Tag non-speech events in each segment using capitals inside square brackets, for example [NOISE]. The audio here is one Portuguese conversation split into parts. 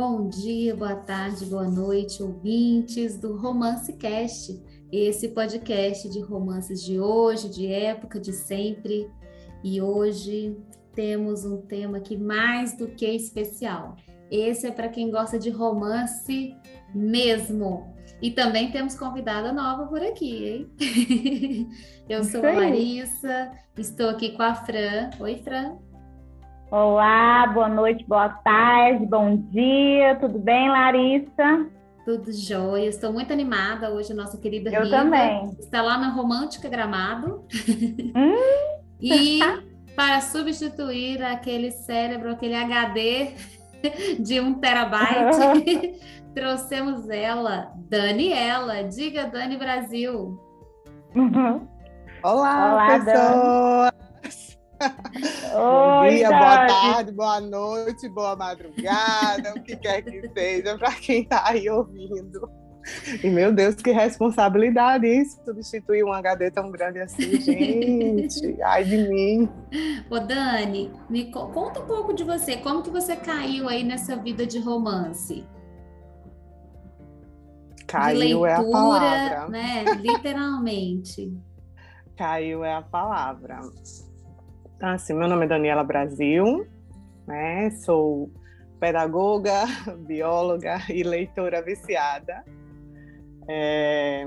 Bom dia, boa tarde, boa noite, ouvintes do Romance Cast, esse podcast de romances de hoje, de época, de sempre. E hoje temos um tema aqui mais do que especial. Esse é para quem gosta de romance mesmo. E também temos convidada nova por aqui, hein? [LAUGHS] Eu sou a Larissa, estou aqui com a Fran. Oi, Fran. Olá, boa noite, boa tarde, bom dia, tudo bem, Larissa? Tudo jóia, estou muito animada hoje, nossa querida Eu Rita também. está lá na Romântica Gramado. Hum? e [LAUGHS] para substituir aquele cérebro, aquele HD [LAUGHS] de um terabyte, [LAUGHS] trouxemos ela, Daniela. Diga, Dani Brasil. Olá, Olá pessoas! Bom dia, boa tarde, boa noite, boa madrugada, o que quer que seja, para quem está aí ouvindo. E meu Deus, que responsabilidade isso, substituir um HD tão grande assim, gente. Ai de mim. Ô Dani, me conta um pouco de você. Como que você caiu aí nessa vida de romance? Caiu de leitura, é a palavra. né? Literalmente. [LAUGHS] Caiu é a palavra. Então, assim, meu nome é Daniela Brasil, né? Sou pedagoga, [LAUGHS] bióloga e leitora viciada. É...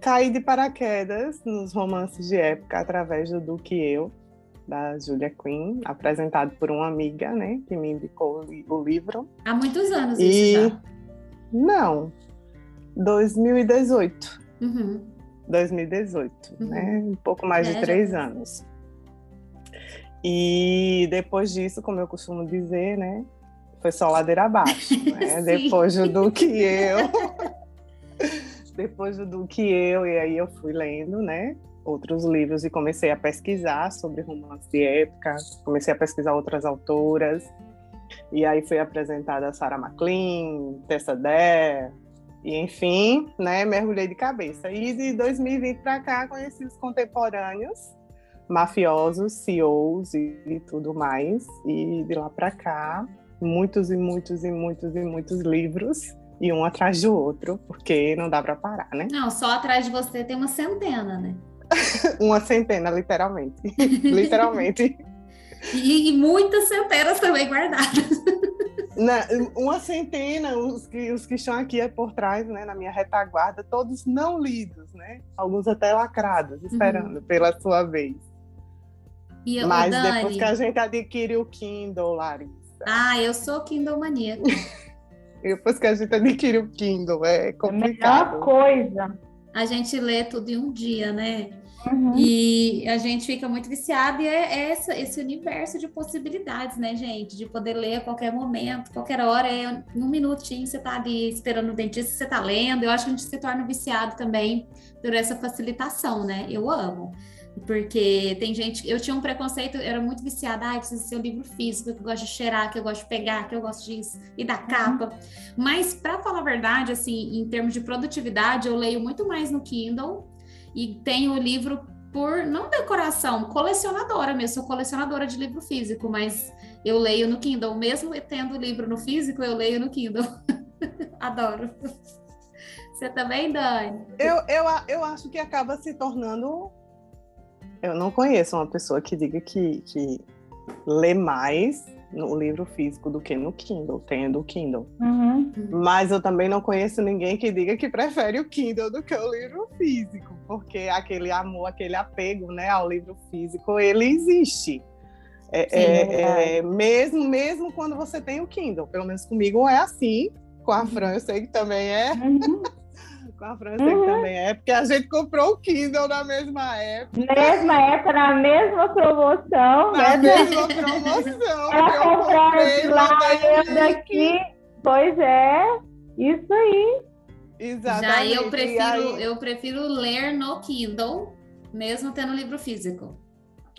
Caí de paraquedas nos romances de época através do Duque Eu, da Julia Quinn, apresentado por uma amiga, né, que me indicou o livro. Há muitos anos e... isso já? Não, 2018. Uhum. 2018, uhum. né? Um pouco mais é, de três já... anos. E depois disso, como eu costumo dizer, né? Foi só ladeira abaixo, [LAUGHS] né? depois do que eu. [LAUGHS] depois do que eu, e aí eu fui lendo, né? Outros livros e comecei a pesquisar sobre romance de época, comecei a pesquisar outras autoras. E aí foi apresentada a Sarah MacLean, Tessa Dare, e enfim, né, mergulhei de cabeça. E de 2020 para cá conheci os contemporâneos, mafiosos, CEOs e, e tudo mais. E de lá para cá, muitos e muitos e muitos e muitos livros e um atrás do outro, porque não dá para parar, né? Não, só atrás de você tem uma centena, né? [LAUGHS] uma centena, literalmente. [LAUGHS] literalmente. E, e, muitas centenas também guardadas. Na, uma centena, os que, os que estão aqui é por trás, né, na minha retaguarda, todos não lidos, né? Alguns até lacrados, esperando uhum. pela sua vez. E, Mas Dani... depois que a gente adquire o Kindle, Larissa. Ah, eu sou Kindle maníaca. [LAUGHS] depois que a gente adquire o Kindle, é complicado. É a melhor coisa. A gente lê tudo em um dia, né? Uhum. E a gente fica muito viciado e é essa, esse universo de possibilidades, né, gente? De poder ler a qualquer momento, qualquer hora, é um minutinho você tá ali esperando o dentista, você tá lendo. Eu acho que a gente se torna viciado também por essa facilitação, né? Eu amo. Porque tem gente, eu tinha um preconceito, eu era muito viciada, ah, precisa ser um livro físico, que eu gosto de cheirar, que eu gosto de pegar, que eu gosto disso, e da capa. Uhum. Mas, para falar a verdade, assim, em termos de produtividade, eu leio muito mais no Kindle e tenho o livro por, não decoração, colecionadora mesmo, sou colecionadora de livro físico, mas eu leio no Kindle, mesmo tendo livro no físico, eu leio no Kindle. [LAUGHS] Adoro. Você também, Dani? Eu, eu, eu acho que acaba se tornando eu não conheço uma pessoa que diga que, que lê mais no livro físico do que no Kindle, tendo o Kindle. Uhum. Mas eu também não conheço ninguém que diga que prefere o Kindle do que o livro físico, porque aquele amor, aquele apego né, ao livro físico, ele existe. É, Sim, é, é, é, mesmo, mesmo quando você tem o Kindle, pelo menos comigo é assim, com a Fran eu sei que também é. Uhum com a França uhum. também é, porque a gente comprou o Kindle na mesma época. Mesma época, na mesma promoção. Na né? mesma promoção. Ela comprou lá, eu daqui. Pois é, isso aí. Exatamente. Já eu prefiro, aí... eu prefiro ler no Kindle, mesmo tendo livro físico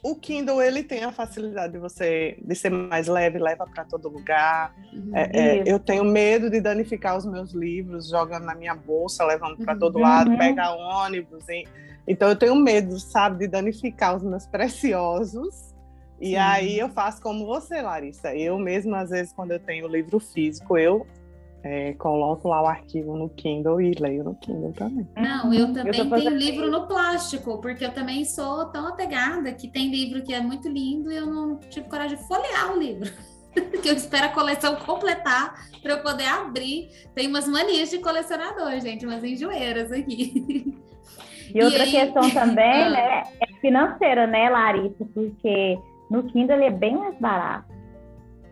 o Kindle ele tem a facilidade de você de ser mais leve, leva para todo lugar. Uhum. É, é, eu tenho medo de danificar os meus livros, jogando na minha bolsa, levando para todo uhum. lado, pega ônibus. Hein? Então eu tenho medo, sabe, de danificar os meus [LAUGHS] preciosos. E Sim. aí eu faço como você, Larissa. Eu mesmo, às vezes, quando eu tenho livro físico, eu é, coloco lá o arquivo no Kindle e leio no Kindle também. Não, eu também eu tenho livro no plástico, porque eu também sou tão apegada que tem livro que é muito lindo e eu não tive coragem de folhear o livro. [LAUGHS] que eu espero a coleção completar para eu poder abrir. Tem umas manias de colecionador, gente, umas enjoeiras aqui. E, outra e questão aí... também, [LAUGHS] ah. né, é financeira, né, Larissa? Porque no Kindle ele é bem mais barato.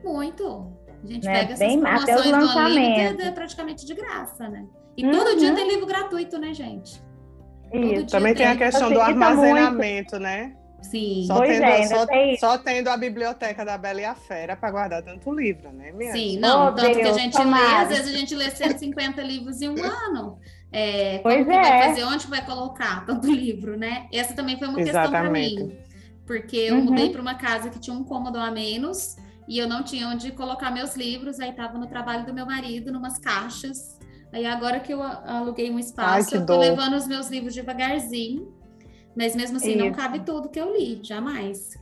Muito. A gente né? pega essas bem, promoções do Unlimited é praticamente de graça, né? E uhum. todo dia tem livro gratuito, né, gente? Isso. Também tem, tem a questão do armazenamento, muito. né? Sim. Só pois tendo, é, só, só, tendo a biblioteca da Bela e a Fera para guardar tanto livro, né, minha? Sim, não, oh, tanto Deus, que a gente lê, às vezes a gente lê 150 livros em um ano. É, pois como é. vai fazer? Onde vai colocar tanto livro, né? Essa também foi uma Exatamente. questão para mim. Porque eu uhum. mudei para uma casa que tinha um cômodo a menos e eu não tinha onde colocar meus livros, aí estava no trabalho do meu marido, numas caixas. Aí agora que eu aluguei um espaço, Ai, eu tô levando os meus livros devagarzinho, mas mesmo assim Isso. não cabe tudo que eu li, jamais.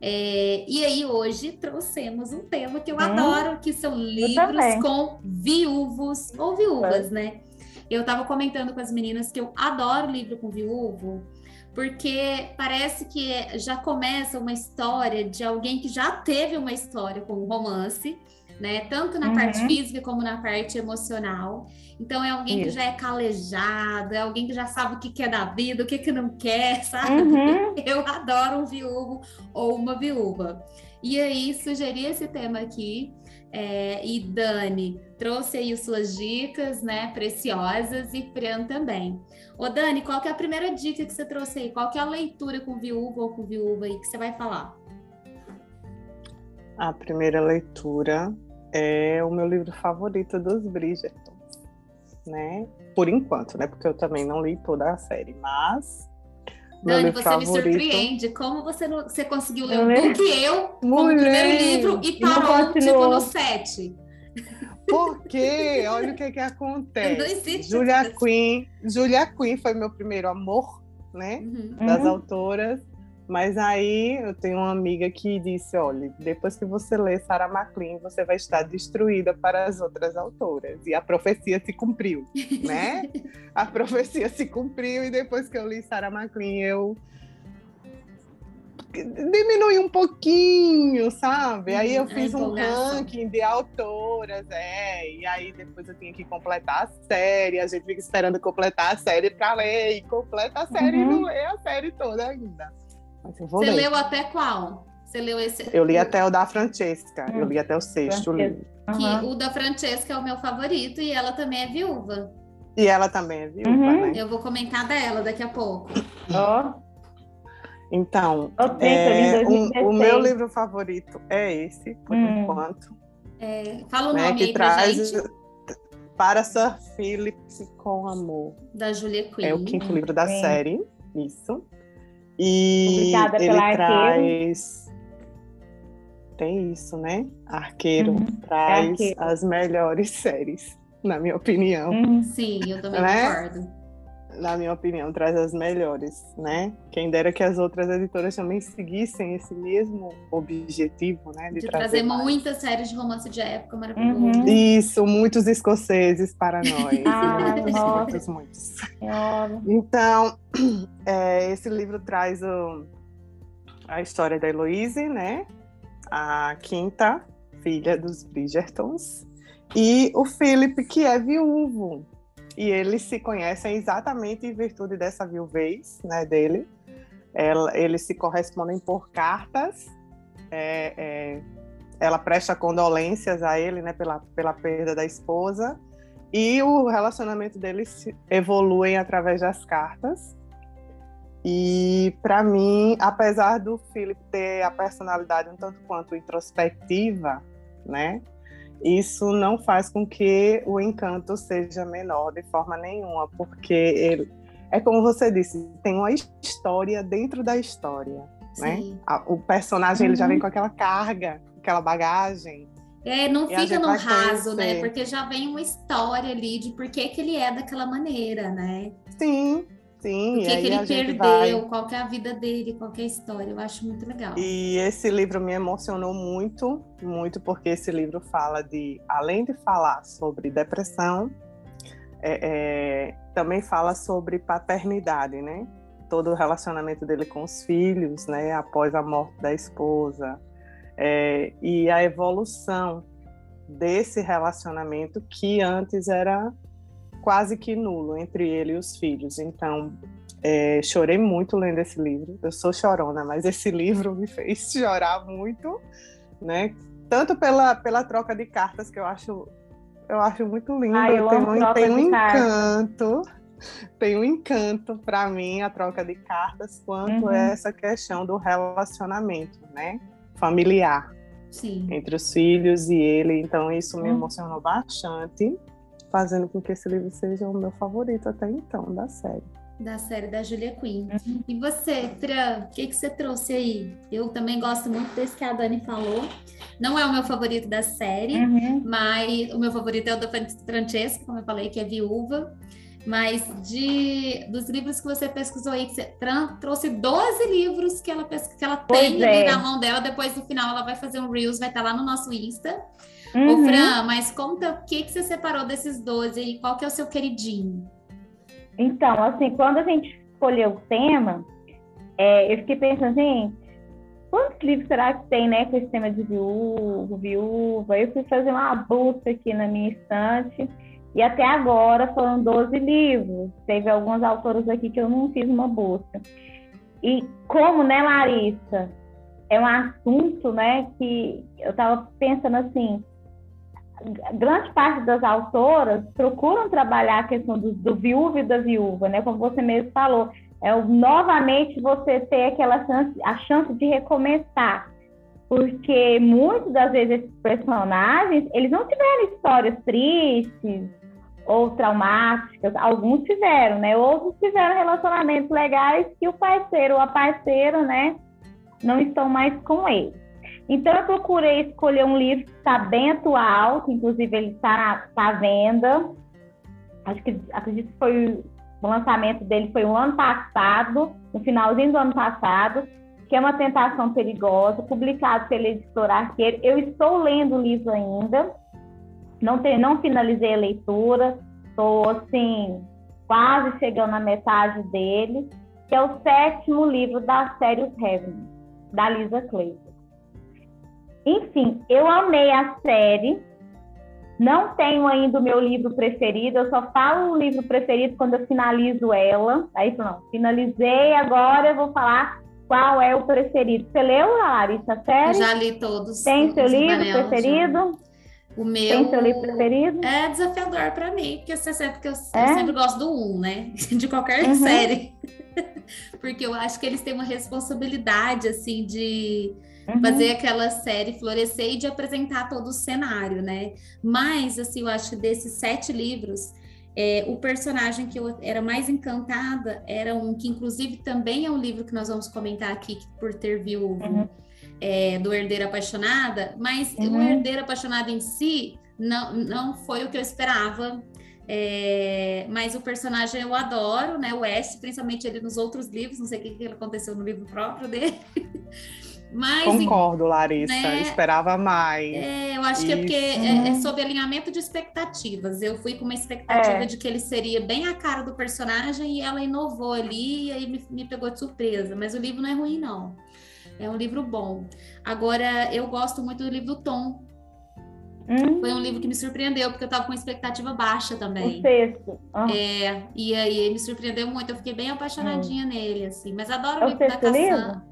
É, e aí hoje trouxemos um tema que eu hum, adoro, que são livros com viúvos ou viúvas, é. né? Eu estava comentando com as meninas que eu adoro livro com viúvo, porque parece que já começa uma história de alguém que já teve uma história com romance, né? Tanto na uhum. parte física como na parte emocional. Então é alguém Isso. que já é calejado, é alguém que já sabe o que quer da vida, o que, que não quer, [LAUGHS] sabe? Uhum. Eu adoro um viúvo ou uma viúva. E aí sugeri esse tema aqui. É, e Dani trouxe aí suas dicas, né, preciosas, e Fran também. Ô Dani, qual que é a primeira dica que você trouxe aí? Qual que é a leitura com viúva ou com viúva aí que você vai falar? A primeira leitura é o meu livro favorito dos Bridgerton, né? Por enquanto, né? Porque eu também não li toda a série, mas Dani, você favorito. me surpreende. Como você, não, você conseguiu ler um que eu, como Mulher, primeiro livro, e parou, tipo, no sete? Porque, olha o que que acontece. Julia Quinn, Julia Quinn foi meu primeiro amor, né? Uhum. Das uhum. autoras. Mas aí eu tenho uma amiga que disse: olha, depois que você lê Sarah McLean, você vai estar destruída para as outras autoras. E a profecia se cumpriu, né? [LAUGHS] a profecia se cumpriu, e depois que eu li Sarah McLean, eu diminui um pouquinho, sabe? Aí eu hum, fiz um ranking de autoras, é, e aí depois eu tinha que completar a série, a gente fica esperando completar a série para ler, e completa a série uhum. e não lê a série toda ainda. Você ler. leu até qual? Você leu esse? Eu li até o da Francesca, hum. eu li até o sexto livro. Que o da Francesca é o meu favorito e ela também é viúva. E ela também é viúva, uhum. né? Eu vou comentar dela daqui a pouco. Ó. Oh. Então, é, um, o meu livro favorito é esse, por hum. enquanto. É, fala o né, nome que aí traz gente. Para Sir Philip com Amor. Da Julia Quinn. É o quinto livro da Sim. série, isso. E Obrigada ele traz. Tem isso, né? Arqueiro uhum. traz é arqueiro. as melhores [LAUGHS] séries, na minha opinião. Uhum. Sim, eu também né? concordo na minha opinião, traz as melhores, né? Quem dera que as outras editoras também seguissem esse mesmo objetivo, né? De, de trazer, trazer muitas séries de romance de época maravilhoso. Uhum. Isso, muitos escoceses para nós. [LAUGHS] ah, muitos, muitos, muitos. Então, [CLEARS THROAT] é, esse livro traz o, a história da Heloise, né? A quinta filha dos Bridgertons. E o Philip, que é viúvo, e eles se conhecem exatamente em virtude dessa viuvez né, dele. Ela, eles se correspondem por cartas. É, é, ela presta condolências a ele né, pela, pela perda da esposa. E o relacionamento deles evolui através das cartas. E para mim, apesar do Philip ter a personalidade um tanto quanto introspectiva, né? Isso não faz com que o encanto seja menor de forma nenhuma, porque ele, é como você disse, tem uma história dentro da história, né? Sim. né? O personagem uhum. ele já vem uhum. com aquela carga, aquela bagagem. É, não fica no raso, né? Porque já vem uma história ali de por que, que ele é daquela maneira, né? Sim. Sim, o que, que ele perdeu, vai... qual é a vida dele, qual é a história. Eu acho muito legal. E esse livro me emocionou muito, muito, porque esse livro fala de, além de falar sobre depressão, é, é, também fala sobre paternidade, né? Todo o relacionamento dele com os filhos, né? Após a morte da esposa. É, e a evolução desse relacionamento que antes era quase que nulo entre ele e os filhos. Então, é, chorei muito lendo esse livro. Eu sou chorona, mas esse [LAUGHS] livro me fez chorar muito, né? Tanto pela, pela troca de cartas que eu acho eu acho muito lindo. Ai, tem um, tem um encanto. Tem um encanto para mim a troca de cartas quanto uhum. essa questão do relacionamento, né? Familiar. Sim. Entre os filhos e ele. Então isso me uhum. emocionou bastante fazendo com que esse livro seja o meu favorito até então da série. Da série da Julia Quinn. Uhum. E você, Tran, o que, que você trouxe aí? Eu também gosto muito desse que a Dani falou. Não é o meu favorito da série, uhum. mas o meu favorito é o da Francesca, como eu falei, que é Viúva. Mas de dos livros que você pesquisou aí, que você trouxe 12 livros que ela, que ela tem é. na mão dela, depois no final ela vai fazer um Reels, vai estar lá no nosso Insta. Uhum. Ô, Fran, mas conta o que, que você separou desses 12 e qual que é o seu queridinho? Então, assim, quando a gente escolheu o tema, é, eu fiquei pensando, gente, quantos livros será que tem, né, com esse tema de viúva, viúva? Eu fui fazer uma busca aqui na minha estante e até agora foram 12 livros. Teve alguns autores aqui que eu não fiz uma busca. E como, né, Larissa, é um assunto, né, que eu estava pensando assim, grande parte das autoras procuram trabalhar a questão do, do viúvo e da viúva, né? Como você mesmo falou, é novamente você ter aquela chance, a chance de recomeçar, porque muitas das vezes esses personagens eles não tiveram histórias tristes ou traumáticas, alguns tiveram, né? Outros tiveram relacionamentos legais que o parceiro ou a parceira, né, não estão mais com ele. Então, eu procurei escolher um livro que está bem atual, que inclusive ele está tá à venda. Acho que acredito que foi o lançamento dele foi o ano passado, no finalzinho do ano passado, que é uma tentação perigosa, publicado pela editora Arqueiro. Eu estou lendo o livro ainda, não, tem, não finalizei a leitura, estou assim quase chegando na metade dele, que é o sétimo livro da série Os Heaven, da Lisa Clayton. Enfim, eu amei a série. Não tenho ainda o meu livro preferido, eu só falo o livro preferido quando eu finalizo ela. Aí, não, finalizei, agora eu vou falar qual é o preferido. Você leu, Larissa, a série? já li todos. Tem seu livro preferido? Já. O meu. Tem seu livro preferido? É desafiador para mim, porque você sabe que eu, é? eu, sempre gosto do um, né? [LAUGHS] De qualquer uhum. série. [LAUGHS] porque eu acho que eles têm uma responsabilidade, assim, de uhum. fazer aquela série florescer e de apresentar todo o cenário, né? Mas, assim, eu acho que desses sete livros, é, o personagem que eu era mais encantada era um que, inclusive, também é um livro que nós vamos comentar aqui por ter viúvo uhum. é, do Herdeiro Apaixonada, mas uhum. o Herdeiro Apaixonado em si não, não foi o que eu esperava. É, mas o personagem eu adoro, né? O West, principalmente ele nos outros livros, não sei o que, que aconteceu no livro próprio dele. [LAUGHS] Mas, Concordo, Larissa. Né, Esperava mais. É, eu acho Isso. que é porque é, é sob alinhamento de expectativas. Eu fui com uma expectativa é. de que ele seria bem a cara do personagem e ela inovou ali e aí me, me pegou de surpresa. Mas o livro não é ruim, não. É um livro bom. Agora, eu gosto muito do livro Tom. Hum. Foi um livro que me surpreendeu, porque eu estava com expectativa baixa também. O sexto. Ah. É, e aí me surpreendeu muito. Eu fiquei bem apaixonadinha hum. nele, assim. Mas adoro o, o livro da Cassandra.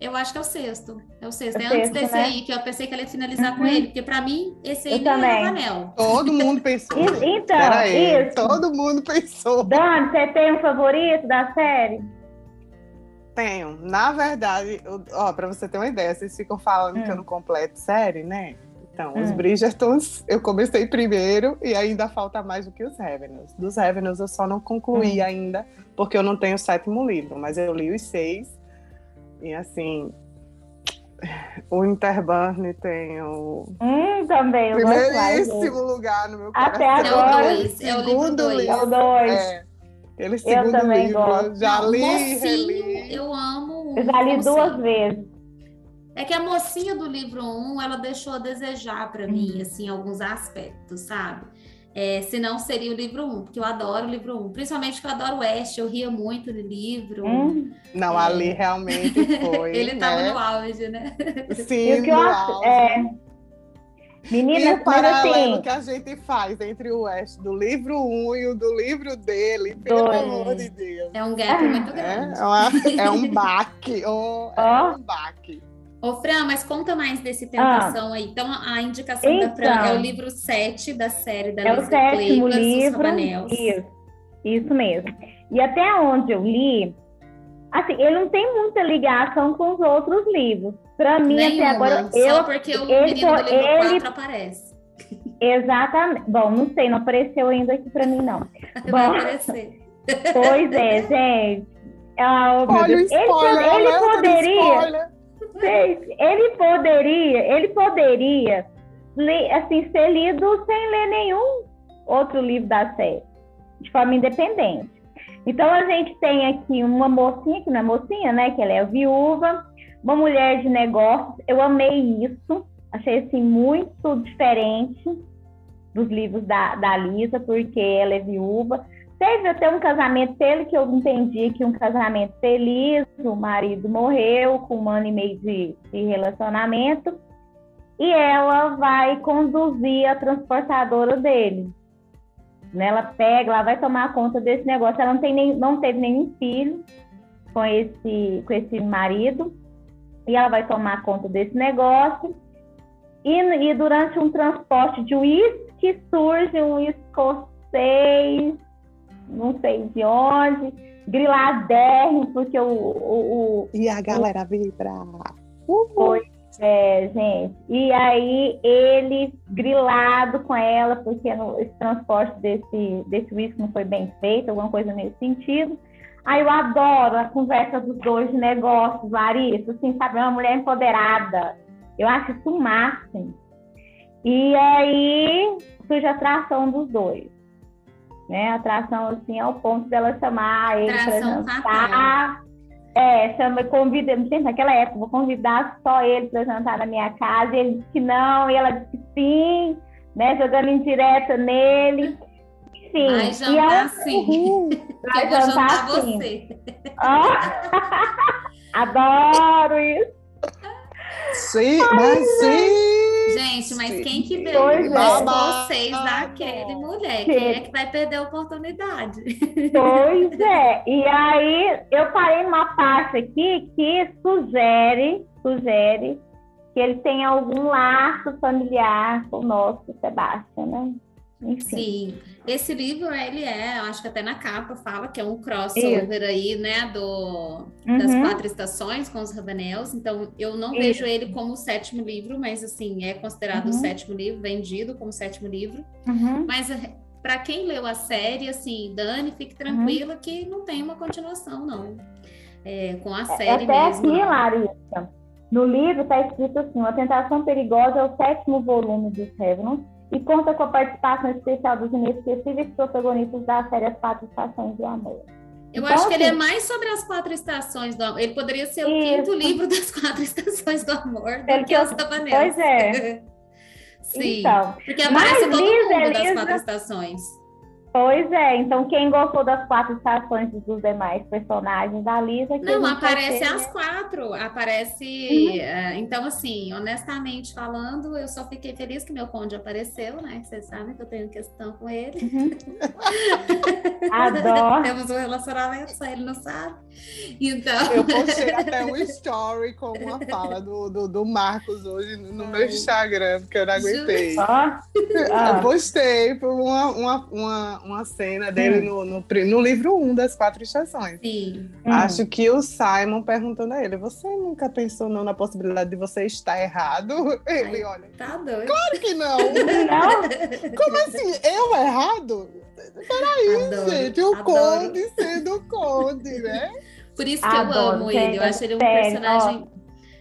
Eu acho que é o sexto. É o sexto. É, é antes sexto, desse né? aí, que eu pensei que ela ia finalizar uhum. com ele, porque para mim, esse aí eu não é anel. Todo mundo pensou. então, isso. Todo mundo pensou. Dani, você tem um favorito da série? Tenho. Na verdade, ó, para você ter uma ideia, vocês ficam falando hum. que eu não completo série, né? Então, hum. os Bridgertons eu comecei primeiro e ainda falta mais do que os Revenants. Dos Revenants eu só não concluí hum. ainda, porque eu não tenho o sétimo livro, mas eu li os seis e assim, o Interburn tem o. Hum, também. Primeiríssimo lugar no meu coração. Até agora. É o dois. É o segundo livro É o dois. É. Aquele segundo eu também livro, gosto. já li, mocinho, reli. eu amo. Eu já li duas vezes. É que a mocinha do livro 1, um, ela deixou a desejar para mim, assim, alguns aspectos, sabe? É, se não seria o livro 1, um, porque eu adoro o livro 1, um, principalmente porque eu adoro o West, eu ria muito no livro. Hum. Não, é... ali realmente foi. [LAUGHS] Ele estava né? no auge, né? Sim, no auge. É... Meninas, e o paralelo assim, que a gente faz entre o West do livro 1 um e o do livro dele, pelo dois. amor de Deus. É um gap muito é, grande. É, uma, é um [LAUGHS] baque, um, oh. é um baque. Ô, Fran, mas conta mais desse Tentação ah. aí. Então, a indicação então, da Fran é o então. livro 7 da série da É o sétimo livro. Isso, isso mesmo. E até onde eu li, assim, ele não tem muita ligação com os outros livros. Para mim, Nenhuma, até agora. Só eu, porque o ele, menino do livro ele, 4 aparece. Exatamente. Bom, não sei, não apareceu ainda aqui para mim, não. [LAUGHS] Vai Bom, aparecer. Pois é, gente. Ah, oh, Olha o spoiler, ele, ele poderia ele poderia, ele poderia assim, ser lido sem ler nenhum outro livro da série, de forma independente. Então a gente tem aqui uma mocinha, que não é mocinha, né? Que ela é viúva, uma mulher de negócios. Eu amei isso, achei assim muito diferente dos livros da, da Lisa, porque ela é viúva. Teve até um casamento dele que eu entendi que um casamento feliz, o marido morreu com um ano e meio de, de relacionamento, e ela vai conduzir a transportadora dele. Ela pega, ela vai tomar conta desse negócio. Ela não, tem nem, não teve nenhum filho com esse, com esse marido, e ela vai tomar conta desse negócio. E, e durante um transporte de uísque surge um escocês não sei de onde, griladérrimo, porque o, o, o, E a galera vibra. Uhul. Pois é, gente. E aí ele grilado com ela, porque no, esse transporte desse, desse uísque não foi bem feito, alguma coisa nesse sentido. Aí eu adoro a conversa dos dois de negócios, Larissa, assim, sabe? Uma mulher empoderada. Eu acho isso o máximo. E aí surge a atração dos dois né? Atração assim ao ponto dela chamar ele para jantar. É, chama, convida, gente, naquela época, vou convidar só ele para jantar na minha casa. E ele disse que não, e ela disse que sim, né? Jogando indireta nele. Enfim. Vai jantar e ela, sim. [LAUGHS] Vai jantar, jantar sim. você. [LAUGHS] Adoro isso. Sim, mas sim. Gente, mas quem que vê pois vocês é. daquele mulher? Quem é que vai perder a oportunidade? Pois [LAUGHS] é. E aí eu parei numa parte aqui que sugere, sugere que ele tem algum laço familiar com o nosso Sebastião, né? Enfim. Sim, esse livro ele é, acho que até na capa fala que é um crossover Isso. aí, né, do uhum. das quatro estações com os Rabanels. Então eu não Isso. vejo ele como o sétimo livro, mas assim é considerado uhum. o sétimo livro, vendido como o sétimo livro. Uhum. Mas para quem leu a série, assim, Dani, fique uhum. tranquila que não tem uma continuação não. É, com a é, série Até mesmo. aqui, Larissa, no livro está escrito assim: A Tentação Perigosa é o sétimo volume dos Revenants e conta com a participação especial dos inesquecíveis protagonistas da série As Quatro Estações do Amor. Eu então, acho que assim, ele é mais sobre as quatro estações do amor. Ele poderia ser o isso. quinto livro das quatro estações do amor do que os Sabaneiros. Pois é. [LAUGHS] Sim, então, porque aparece todo mundo das quatro estações. Pois é, então quem gostou das quatro estações dos demais personagens da Lisa... Não, aparece as quatro, aparece... Uhum. Uh, então, assim, honestamente falando, eu só fiquei feliz que meu conde apareceu, né? Vocês sabem que eu tenho questão com ele. Uhum. [LAUGHS] Adoro. Temos um relacionamento, só ele não sabe. Então... Eu postei [LAUGHS] até um story com uma fala do, do, do Marcos hoje no meu Instagram, porque eu não aguentei. Ah. Eu postei por uma, uma, uma uma, cena dele no, no, no, livro 1 um das Quatro Estações. Sim. Acho que o Simon perguntando a ele: Você nunca pensou não, na possibilidade de você estar errado? [LAUGHS] Ele, Ai, olha. Tá doido. Claro que não! não. Como assim? Eu errado? Peraí, adoro, gente. O adoro. Conde sendo Conde, né? Por isso que adoro, eu amo ele. Eu acho ele um personagem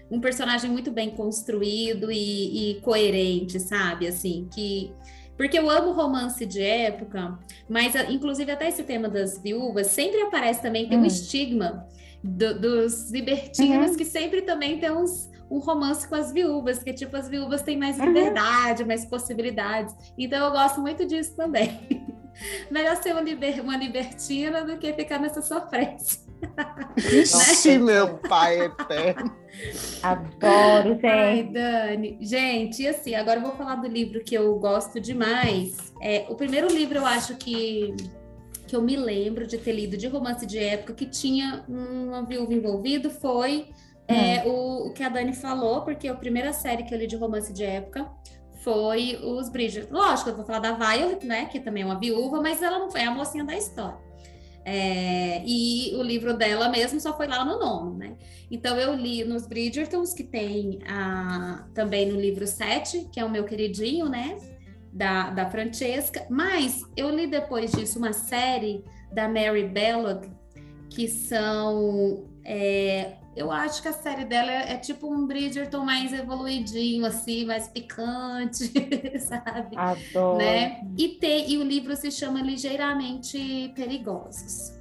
um personagem muito bem construído e, e, coerente, sabe? Assim, que Porque eu amo romance de época, mas inclusive até esse tema das viúvas sempre aparece também, tem um hum. estigma do, dos libertinos uhum. que sempre também tem uns, um romance com as viúvas, que tipo, as viúvas têm mais uhum. liberdade, uhum. mais possibilidades. Então eu gosto muito disso também. [LAUGHS] Melhor ser uma, liber, uma libertina do que ficar nessa sofrência. Ixi, né? meu pai eterno. Adoro, gente. Ai, Dani. Gente, e assim, agora eu vou falar do livro que eu gosto demais. É, o primeiro livro eu acho que que eu me lembro de ter lido de romance de época que tinha uma viúva envolvido foi é, hum. o, o, que a Dani falou, porque a primeira série que eu li de romance de época foi os Bridget. Lógico, eu vou falar da Violet, né, que também é uma viúva, mas ela não foi a mocinha da história. É, e o livro dela mesmo só foi lá no nono, né? Então eu li nos Bridgertons, que tem a, também no livro 7, que é o meu queridinho, né? Da, da Francesca. Mas eu li depois disso uma série da Mary Bellog, que são é, eu acho que a série dela é, é, tipo um Bridgerton mais evoluidinho, assim, mais picante, [LAUGHS] sabe? Adoro. Né? E, tem, e o livro se chama Ligeiramente Perigosos.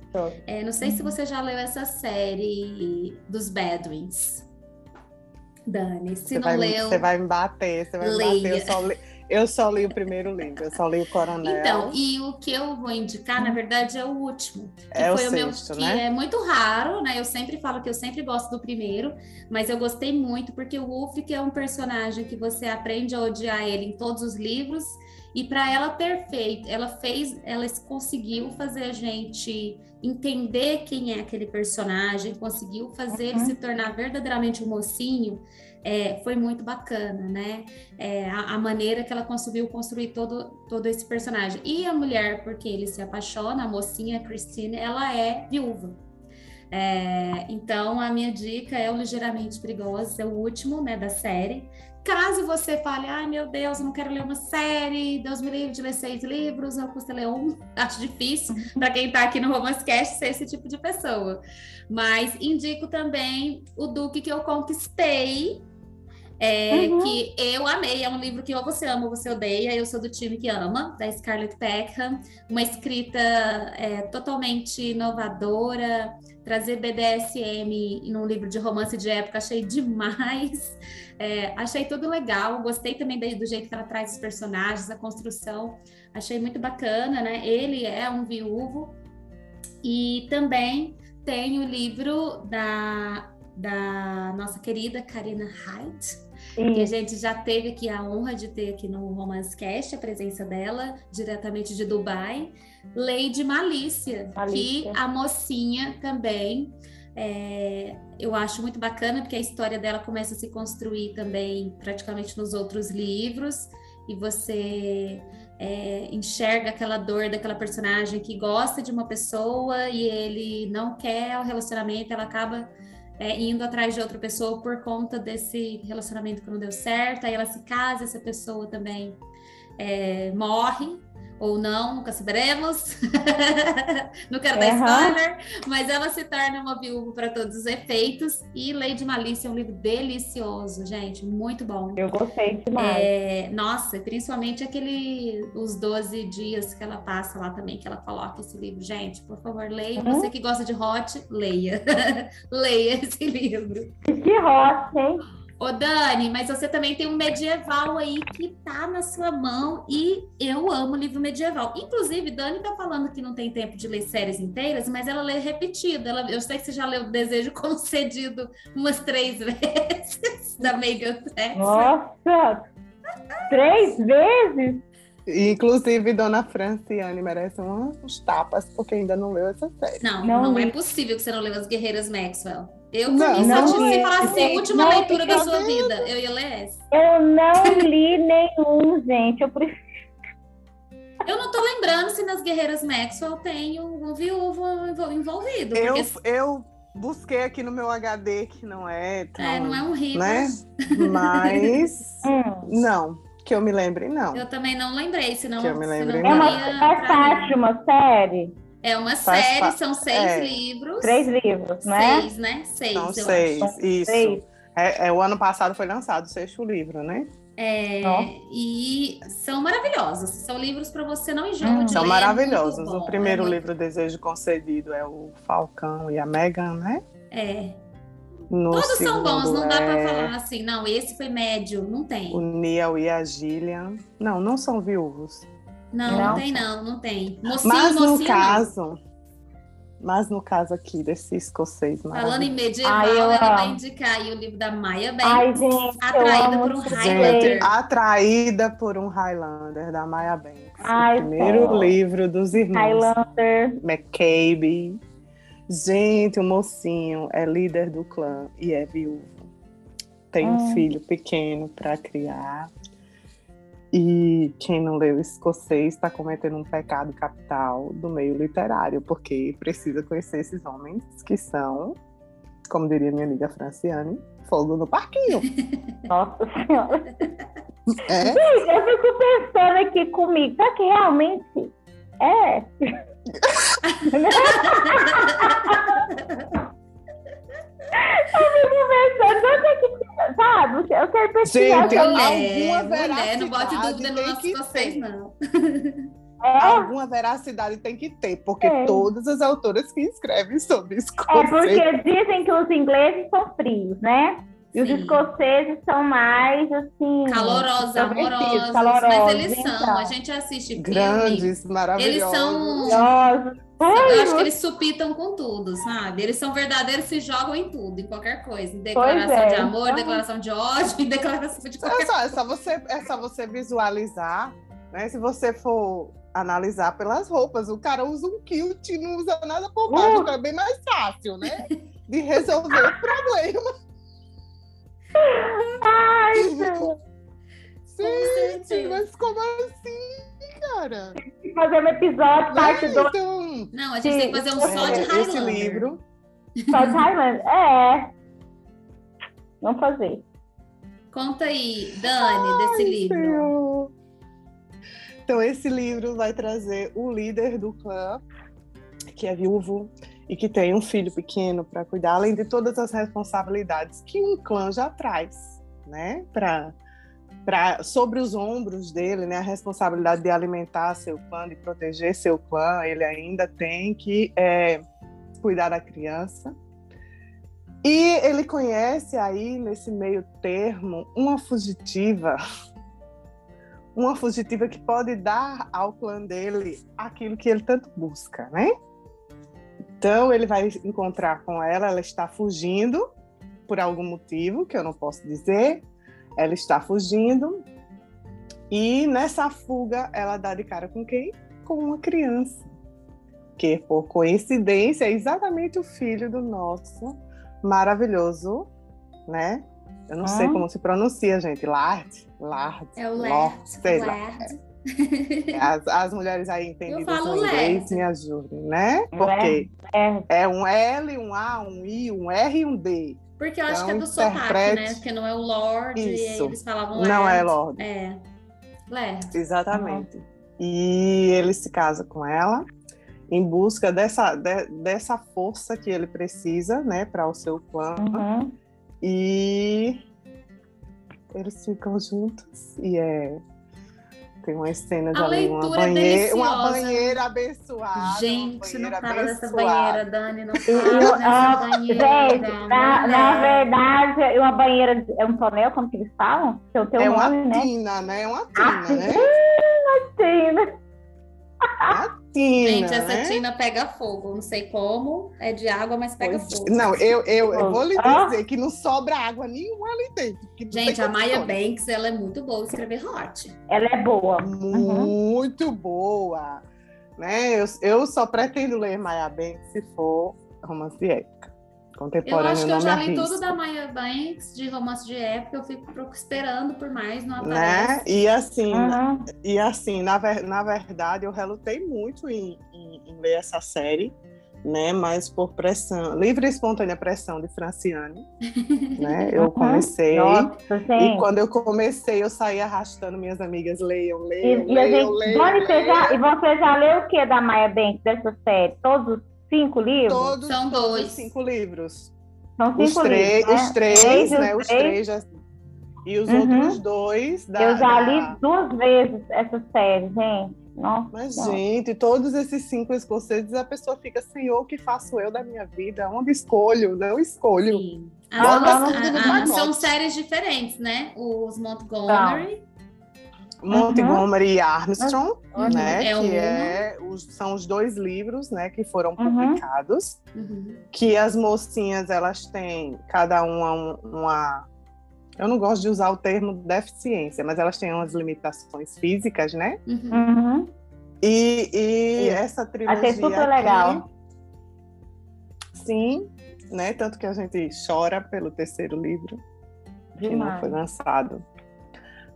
É, não sei se você já leu essa série dos Bedouins. Dani, se você não vai, leu. Você vai me bater, você vai leia. me bater. Eu só, li, eu só li o primeiro livro, eu só li o Coronel. Então, e o que eu vou indicar, na verdade, é o último. Que é foi o, sexto, meu, né? é muito raro, né? Eu sempre falo que eu sempre gosto do primeiro, mas eu gostei muito porque o Ulfric é um personagem que você aprende a odiar ele em todos os livros. E para ela ter feito, ela fez, ela conseguiu fazer a gente entender quem é aquele personagem, conseguiu fazer uhum. ele se tornar verdadeiramente um mocinho é, foi muito bacana, né? É, a, a, maneira que ela conseguiu construir todo, todo esse personagem. E a mulher, porque ele se apaixona, a mocinha a Christine, ela é viúva. É, então, a minha dica é o Ligeiramente Perigosa, é o último né, da série. Caso você fale, ai meu Deus, eu não quero ler uma série, Deus me livre de ler seis livros, eu custa ler um, [LAUGHS] acho difícil [LAUGHS] para quem está aqui no Romance Cast ser esse tipo de pessoa. Mas indico também o Duque que eu conquistei, é, uhum. que eu amei, é um livro que ou você ama ou você odeia, eu sou do time que ama, da Scarlett Peckham, uma escrita é, totalmente inovadora, trazer BDSM num livro de romance de época, achei demais, [LAUGHS] é, achei tudo legal, gostei também do jeito que ela traz os personagens, a construção, achei muito bacana, né? Ele é um viúvo, e também tem o livro da, da nossa querida Karina Hyde, que a gente já teve aqui a honra de ter aqui no Romance Cast a presença dela, diretamente de Dubai. Lady Malícia, Malícia. que a mocinha também. É, eu acho muito bacana porque a história dela começa a se construir também praticamente nos outros livros e você é, enxerga aquela dor daquela personagem que gosta de uma pessoa e ele não quer o relacionamento, ela acaba é, indo atrás de outra pessoa por conta desse relacionamento que não deu certo, aí ela se casa, essa pessoa também é, morre, ou não, nunca saberemos. [LAUGHS] não quero dar spoiler, mas ela se torna uma viúva para todos os efeitos. E Lady Malícia é um livro delicioso, gente, muito bom. Eu gostei demais. É, nossa, principalmente aquele os 12 dias que ela passa lá também, que ela coloca esse livro. Gente, por favor, leia. Uhum. Você que gosta de hot, leia. [LAUGHS] leia esse livro. Que hot, hein? Ô Dani, mas você também tem um medieval aí que tá na sua mão e eu amo livro medieval. Inclusive, Dani tá falando que não tem tempo de ler séries inteiras, mas ela lê repetido. Ela, eu sei que você já leu Desejo Concedido umas três [LAUGHS] vezes da Megan. Nossa! três vezes? Inclusive, Dona Franciane merece uns tapas porque ainda não leu essa série. Não, não, não é possível que você não leu As Guerreiras Maxwell. Eu, não, não, se você falasse assim, última não, leitura da sua vida, eu ia ler essa. Eu não li nenhum, gente. Eu prefiro. Eu não tô lembrando se nas Guerreiras Maxwell tem um, um viúvo envolvido. Eu, porque... eu busquei aqui no meu HD que não é. Tão, é, não é um rio. Né? Mas. [LAUGHS] Hum. não. Que eu me lembre, não. Eu também não lembrei, senão. Que eu me lembre, não. É uma, é fácil, uma série. É uma Faz série, são seis é. livros. Três livros, né? Seis, né? Seis, são seis, acho. isso. Seis. É, é, o ano passado foi lançado o sexto livro, né? É, e são maravilhosos. São livros para você não enjoar hum, de São ler, maravilhosos. o primeiro é livro, Desejo Concedido, é o Falcão e a Megan, né? É. No Todos são bons, não dá é... para falar assim, não, esse foi médio, não tem. O Neil e a Gillian. Não, não são viúvos. Não, não, não tem, não, não tem. Mocinho, Mas no caso, mas no caso aqui desse escocês Falando em medieval, Ai, ela vai indicar aí o livro da Maya Banks, Ai, gente, Atraída por um Highlander. Atraída por um Highlander, da Maya Banks. Ai, o primeiro livro dos irmãos. Highlander. McCabe. Gente, o mocinho é líder do clã e é viúvo. Tem hum. um filho pequeno para criar. E quem não leu escocês está cometendo um pecado capital do meio literário, porque precisa conhecer esses homens que são, como diria minha amiga Franciane, fogo no parquinho. [LAUGHS] Nossa Senhora! É? Sim, eu fico pensando aqui comigo, será que realmente é? [LAUGHS] [LAUGHS] sabe? Eu quero pesquisar. Gente, alguma veracidade. Não bote dúvida no nosso vocês, não. É? Alguma veracidade tem que ter, porque é. todas as autoras que escrevem sobre escocês... É porque dizem que os ingleses são frios, né? E os escoceses são mais, assim... Calorosos, amorosos. Calorosos, mas eles então. são. A gente assiste Grandes, filme, maravilhosos. Eles são... Eu acho que eles supitam com tudo, sabe? Eles são verdadeiros, se jogam em tudo, em qualquer coisa. Em declaração é. de amor, declaração de ódio, [LAUGHS] em declaração de qualquer é só, é só você É só você visualizar, né? Se você for analisar pelas roupas, o cara usa um kilt e não usa nada por baixo, uh. é bem mais fácil, né? De resolver o [LAUGHS] problema. Ai, Gente, mas como assim? cara. Tem que fazer um episódio, parte 2. Então... Não, a gente Sim. tem que fazer um só de Highlander. Esse livro. Só de Highlander? É. Vamos fazer. Conta aí, Dani, Ai, desse livro. Senhor. Então, esse livro vai trazer o líder do clã, que é viúvo e que tem um filho pequeno para cuidar, além de todas as responsabilidades que um clã já traz, né? Para pra, sobre os ombros dele, né, a responsabilidade de alimentar seu clã, de proteger seu clã, ele ainda tem que é, cuidar da criança. E ele conhece aí, nesse meio termo, uma fugitiva, uma fugitiva que pode dar ao clã dele aquilo que ele tanto busca, né? Então ele vai encontrar com ela, ela está fugindo por algum motivo que eu não posso dizer, ela está fugindo e nessa fuga ela dá de cara com quem? Com uma criança, que por coincidência é exatamente o filho do nosso maravilhoso, né? Eu não ah. sei como se pronuncia, gente. Lard, Lard. É o Lard. Sei lá. As, as mulheres aí entendidas no inglês me ajudem, né? Porque é um L, um A, um I, um R e um D. Porque eu acho então, que é do sotaque, né? Porque não é o Lord Isso. e eles falavam Lord. Não é Lord. É. Lord. Exatamente. Uhum. E ele se casa com ela em busca dessa, de, dessa força que ele precisa, né, para o seu plano. Uhum. E eles ficam juntos e é tem uma cena de ali, uma banheira, uma banheira abençoada. Gente, banheira não fala abençoada. dessa banheira, Dani, não fala dessa banheira. Gente, na, na, verdade, uma banheira é um tonel, como que eles falam? Seu, teu é nome, uma né? tina, né? É uma tina, ah, né? [LAUGHS] Uma tina. Uma tina, Gente, essa né? tina pega fogo. Não sei como, é de água, mas pega pois, fogo. Não, eu, eu, eu vou lhe dizer ah? que não sobra água nenhuma ali dentro. Gente, a Maya Banks, ela é muito boa de escrever hot. Ela é boa. Muito uhum. boa. Né? Eu, eu só pretendo ler Maya Banks se for romance contemporâneo. Eu acho que eu já li tudo da Maya Banks, de romance de época, eu fico esperando por mais, não aparece. Né? E assim, uhum. e assim na, ver, na verdade, eu relutei muito em, em, em, ler essa série, né? Mas por pressão, livre e espontânea pressão de Franciane, [LAUGHS] né? Eu comecei, Nossa, e quando eu comecei, eu saí arrastando minhas amigas, leiam, leiam, e, leiam, e leiam, leiam, Você já, e você já leu o que da Maya Banks, dessa série? Todos Cinco livros? Todos, São dois. cinco livros. São cinco os livros. Né? Os três, três né? Os três, já, E os uhum. outros dois. Da, eu já li da... duas vezes essa série, gente. Nossa, Mas, nossa. gente, todos esses cinco escoceses, a pessoa fica, Senhor, o que faço eu da minha vida? Onde escolho? Não escolho. Sim. As, a, a, são séries diferentes, né? Os Montgomery. Montgomery uhum. e Armstrong, uhum. né? É que é, os, são os dois livros, né, que foram uhum. publicados. Uhum. Que as mocinhas elas têm cada uma uma eu não gosto de usar o termo deficiência, mas elas têm umas limitações físicas, né? Uhum. uhum. E, e essa trilogia. Achei super aqui, legal. Sim, né? Tanto que a gente chora pelo terceiro livro Demais. que não foi lançado.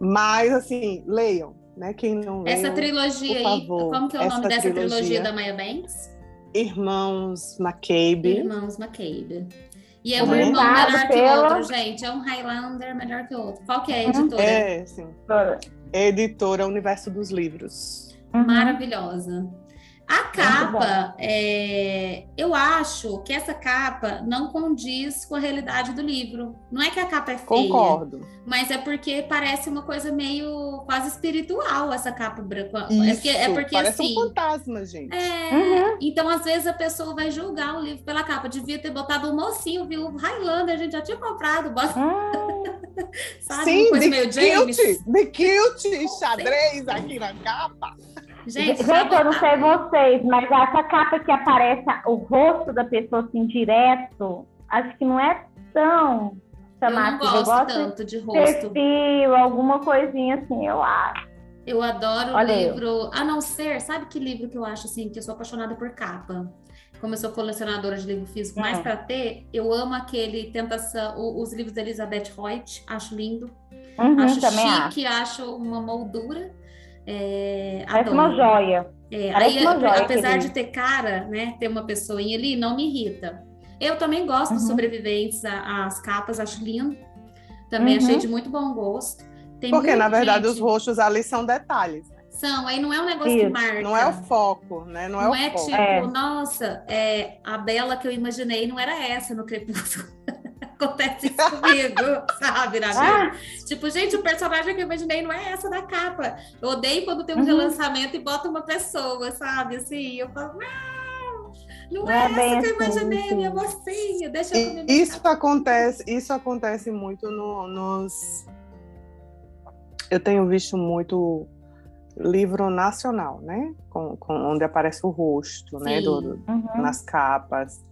Mas, assim, leiam, né? Quem não leu, Essa trilogia aí, favor, como que é o nome dessa trilogia, trilogia da Maya Banks? Irmãos McCabe. Irmãos McCabe. E é um irmão melhor que o outro, gente. É um Highlander melhor que o outro. Qual que é a uhum. editora? É, sim. É editora Universo dos Livros. Uhum. Maravilhosa. A capa, é, eu acho que essa capa não condiz com a realidade do livro. Não é que a capa é feia. Concordo. Mas é porque parece uma coisa meio quase espiritual essa capa branca. Isso, é porque, é porque parece assim. um fantasma, gente. É, uhum. Então, às vezes, a pessoa vai julgar o livro pela capa. Devia ter botado o um mocinho, viu? Highlander, a gente já tinha comprado. Bota... Ah. [LAUGHS] Sabe? Sim, uma coisa meio James. Kilt, de kilt e xadrez aqui na capa. Gente, Gente eu não sei vocês, mas essa capa que aparece o rosto da pessoa assim direto, acho que não é tão chamativo. Eu não gosto, eu gosto tanto de rosto. Perfil, alguma coisinha assim, eu acho. Eu adoro o livro, eu. a não ser, sabe que livro que eu acho assim, que eu sou apaixonada por capa? Como eu sou colecionadora de livro físico, é. mais para ter, eu amo aquele Tentação, os livros da Elizabeth Hoyt, acho lindo. Uhum, acho chique, acho. acho uma moldura. É, Parece uma joia. É, aí, uma joia apesar de ter cara, né, ter uma pessoinha ali, não me irrita. Eu também gosto uhum. de sobreviventes, as capas, acho lindo. Também uhum. achei de muito bom gosto. Tem Porque, na verdade, gente... os roxos ali são detalhes. São, aí não é um negócio Isso. que marca. Não é o foco, né? Não é, não é o foco. tipo, é. nossa, é, a Bela que eu imaginei não era essa no Crepúsculo. Acontece isso comigo, [LAUGHS] sabe, na ah. Tipo, gente, o personagem que eu imaginei não é essa da capa. Eu odeio quando tem um uhum. relançamento e bota uma pessoa, sabe? Assim, eu falo, não, não é, é essa que eu assim, imaginei, minha mocinha, deixa eu Isso acontece, isso acontece muito no, nos. Eu tenho visto muito livro nacional, né? Com, com onde aparece o rosto, Sim. né? Do, do, uhum. Nas capas.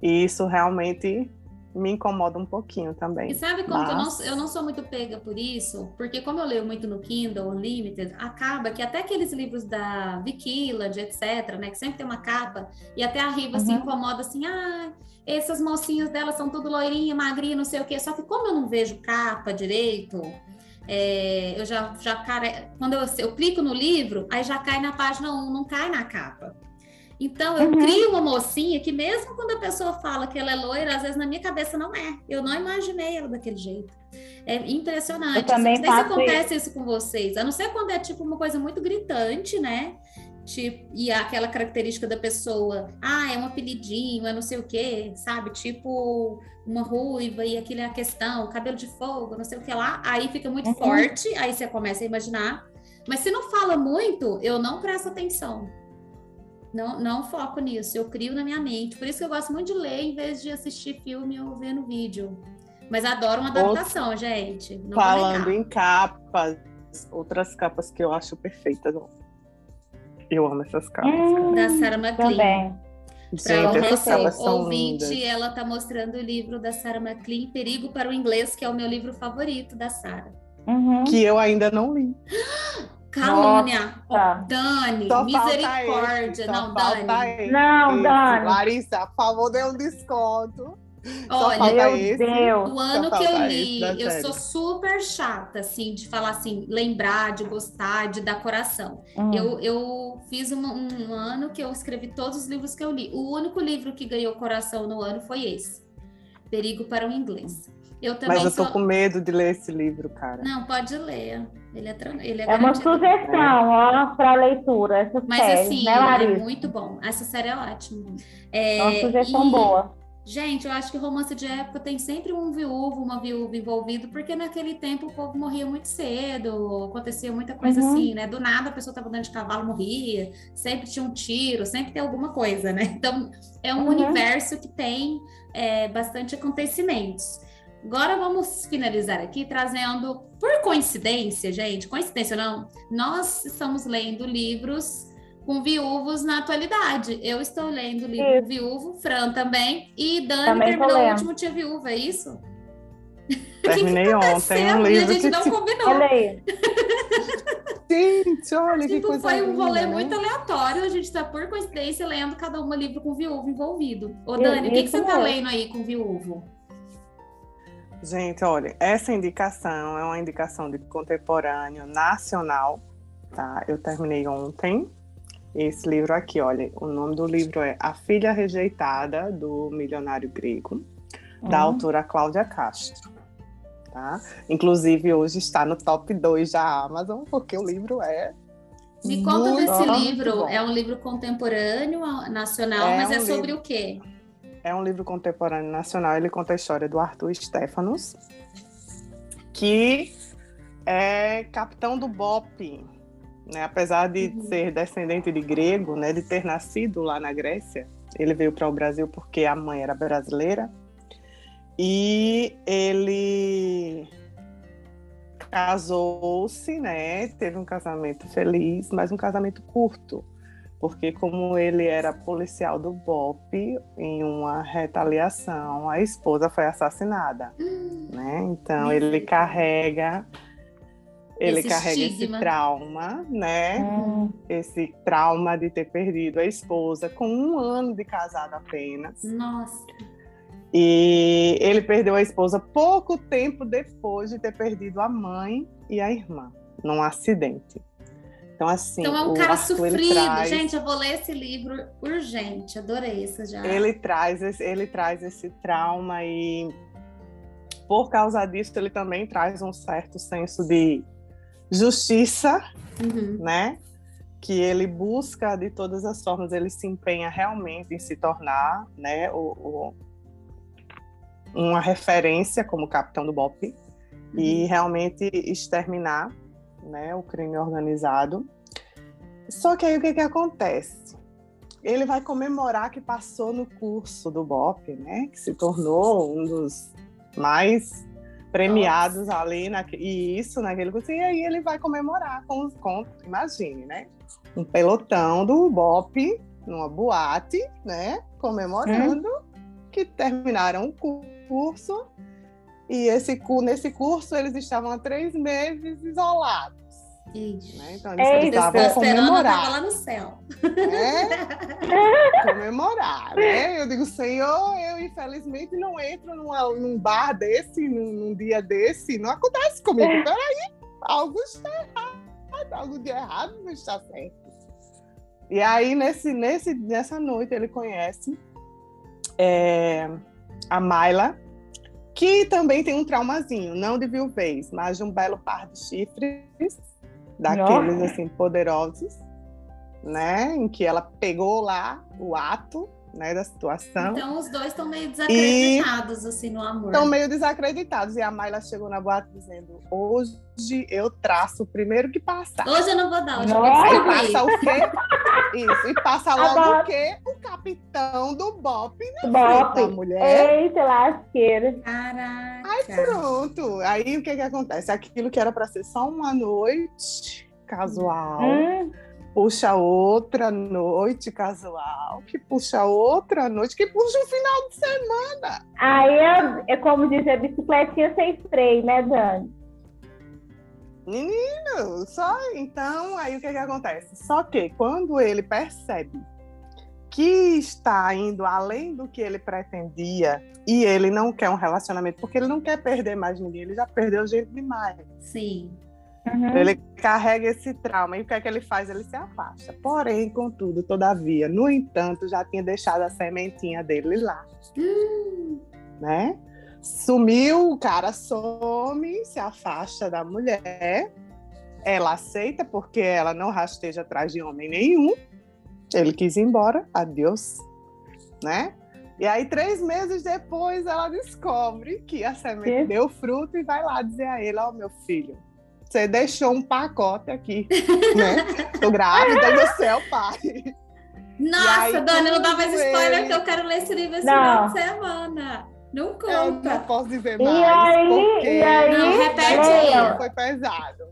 E isso realmente me incomoda um pouquinho também. E sabe como mas... eu, não, eu não sou muito pega por isso? Porque como eu leio muito no Kindle Unlimited, acaba que até aqueles livros da Vikillage, etc., né, que sempre tem uma capa, e até a Riva uhum. se incomoda assim, ah, essas mocinhas dela são tudo loirinha, magrinha, não sei o quê. Só que como eu não vejo capa direito, é, eu já, já cara, quando eu, eu clico no livro, aí já cai na página 1, não cai na capa. Então, eu uhum. crio uma mocinha que, mesmo quando a pessoa fala que ela é loira, às vezes na minha cabeça não é. Eu não imaginei ela daquele jeito. É impressionante. Eu também não sei se acontece isso. isso com vocês. A não ser quando é tipo uma coisa muito gritante, né? Tipo, e aquela característica da pessoa, ah, é um apelidinho, é não sei o quê, sabe? Tipo uma ruiva e aquilo é a questão, cabelo de fogo, não sei o que lá. Aí fica muito uhum. forte, aí você começa a imaginar. Mas se não fala muito, eu não presto atenção. Não, não foco nisso, eu crio na minha mente. Por isso que eu gosto muito de ler em vez de assistir filme ou ver no vídeo. Mas adoro uma adaptação, Outro, gente. Não falando em capas, outras capas que eu acho perfeitas. Eu amo essas capas. Hum, da Sarah McLean. Para o nosso ouvinte, lindas. ela está mostrando o livro da Sarah McLean, Perigo para o Inglês, que é o meu livro favorito da Sarah. Uhum. Que eu ainda não li. [GASPS] Calúnia. Dani, Só misericórdia. Não, Dani. Não, Dani. Larissa, por favor, dê um desconto. Olha, meu esse, Deus. O ano que eu li, eu série. sou super chata, assim, de falar assim, lembrar, de gostar, de dar coração. Uhum. Eu, eu fiz um, um, ano que eu escrevi todos os livros que eu li. O único livro que ganhou coração no ano foi esse. Perigo para o Inglês. Eu também Mas eu tô sou... com medo de ler esse livro, cara. Não, pode ler. Ele é, ele é, é uma sugestão, ó, para leitura. Essa Mas série, assim, né, é muito bom. Essa série é ótima. É, é uma sugestão e... boa. Gente, eu acho que romance de época tem sempre um viúvo, uma viúva envolvido, porque naquele tempo o povo morria muito cedo, acontecia muita coisa uhum. assim, né? Do nada a pessoa estava andando de cavalo, morria, sempre tinha um tiro, sempre tem alguma coisa, né? Então é um uhum. universo que tem é, bastante acontecimentos. Agora vamos finalizar aqui trazendo, por coincidência, gente, coincidência não, nós estamos lendo livros com viúvos na atualidade. Eu estou lendo o livro isso. Viúvo, Fran também, e Dani também terminou o último Tia Viúva, é isso? [LAUGHS] Terminei que que ontem um livro. E a gente não combinou. Olha aí. Gente, olha tipo, que coisa Foi um rolê né? muito aleatório. A gente está, por coincidência, lendo cada um livro com viúvo envolvido. Ô, Dani, o que, que você está lendo aí com viúvo? Gente, olha, essa indicação é uma indicação de contemporâneo nacional, tá? Eu terminei ontem esse livro aqui, olha, o nome do livro é A Filha Rejeitada do Milionário Grego, uhum. da autora Cláudia Castro. Tá? Inclusive, hoje está no top 2 da Amazon, porque o livro é. Me conta desse livro. É um livro contemporâneo, nacional, é mas um é sobre livro... o quê? É um livro contemporâneo nacional. Ele conta a história do Arthur Stefanos, que é capitão do BOP, né? Apesar de uhum. ser descendente de grego, né? De ter nascido lá na Grécia, ele veio para o Brasil porque a mãe era brasileira e ele casou-se, né? Teve um casamento feliz, mas um casamento curto, porque como ele era policial do BOP, em uma retaliação, a esposa foi assassinada, hum. [GASPS] né? Então ele carrega ele esse carrega estigma. esse trauma, né? Hum. Esse trauma de ter perdido a esposa com um ano de casado apenas. Nossa. E ele perdeu a esposa pouco tempo depois de ter perdido a mãe e a irmã num acidente. Então, assim. Então é um cara Arthur, sofrido. Traz... Gente, eu vou ler esse livro urgente. Adorei esse já. Ele traz, esse, ele traz esse trauma e, por causa disso, ele também traz um certo senso de justiça, uhum. né? Que ele busca de todas as formas, ele se empenha realmente em se tornar, né, o, o uma referência como capitão do BOP uhum. e realmente exterminar, né, o crime organizado. Só que aí o que que acontece? Ele vai comemorar que passou no curso do BOP, né, que se tornou um dos mais premiados Nossa. ali, na, e isso naquele curso, e aí ele vai comemorar com os com, imagine, né? Um pelotão do BOP numa boate, né? Comemorando hum. que terminaram o curso. E esse, nesse curso eles estavam há três meses isolados. Né? Então eles Ei, precisavam comemorar. lá no céu. É, comemorar, né? Eu digo, Senhor, eu infelizmente não entro numa, num bar desse, num, num, dia desse. Não acontece comigo. Peraí, algo está errado. Algo de errado não está certo. E aí, nesse, nesse, nessa noite, ele conhece é, a Mayla, que também tem um traumazinho, não de viuvez, mas de um belo par de chifres daqueles Nossa. assim poderosos, né? Em que ela pegou lá o ato né, da situação. Então os dois estão meio desacreditados e assim no amor. Estão meio desacreditados e a Mayla chegou na boate dizendo: "Hoje eu traço o primeiro que passar". Hoje eu não vou dar, hoje eu vou passa o quê? Isso, e passa logo o quê? O capitão do Bop na Bop. da mulher. Eita, lasqueira. Caraca. Aí pronto. Aí o que que acontece? Aquilo que era para ser só uma noite casual. Hum puxa outra noite casual, que puxa outra noite, que puxa um final de semana. Aí é, é como dizer, bicicletinha sem freio, né, Dani? Menino, só então, aí o que, que acontece? Só que quando ele percebe que está indo além do que ele pretendia e ele não quer um relacionamento, porque ele não quer perder mais ninguém, ele já perdeu gente demais. Sim. Uhum. Ele carrega esse trauma e o que é que ele faz? Ele se afasta. Porém, contudo, todavia, no entanto, já tinha deixado a sementinha dele lá. Uhum. Né? Sumiu, o cara some, se afasta da mulher. Ela aceita porque ela não rasteja atrás de homem nenhum. Ele quis ir embora, adeus, né? E aí, três meses depois, ela descobre que a semente que? deu fruto e vai lá dizer a ele: Ó, oh, meu filho, você deixou um pacote aqui, né? Tô grávida, você é o pai. Nossa, aí, Dani, não dá mais spoiler que eu quero ler esse livro esse final de semana. Não conta. Eu não posso dizer mais. E aí, porque... e aí, não, repete aí. Foi pesado.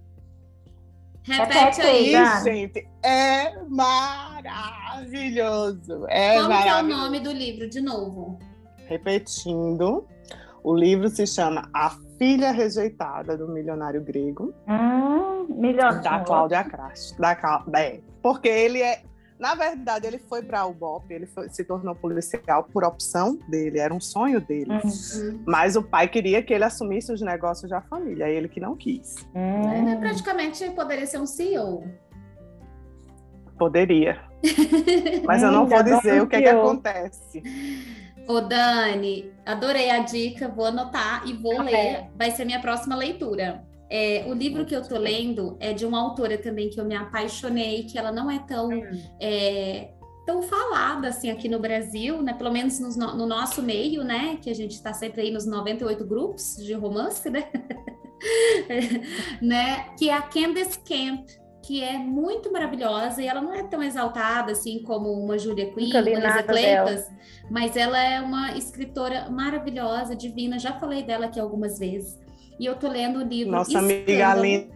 Repete aí, gente. É maravilhoso. É Como maravilhoso. é o nome do livro, de novo? Repetindo, o livro se chama A Filha Rejeitada do Milionário Grego. Hum, milionário. Da Cláudia Crash. Da, é, porque ele é na verdade, ele foi para o BOP, ele foi, se tornou policial por opção dele, era um sonho dele. Uhum. Mas o pai queria que ele assumisse os negócios da família, ele que não quis. Uhum. Ele praticamente poderia ser um CEO. Poderia. [LAUGHS] Mas eu não vou dizer o que, é que acontece. Ô, Dani, adorei a dica, vou anotar e vou ler. Vai ser minha próxima leitura. É, o livro que eu tô lendo é de uma autora também que eu me apaixonei, que ela não é tão hum. é, tão falada assim aqui no Brasil, né? Pelo menos no, no nosso meio, né? Que a gente está sempre aí nos 98 grupos de romance, né? [LAUGHS] né? Que é a Candace Camp, que é muito maravilhosa e ela não é tão exaltada assim como uma Julia Quinn, uma Cleitas, mas ela é uma escritora maravilhosa, divina. Já falei dela aqui algumas vezes. E eu tô lendo o livro. Nossa amiga Aline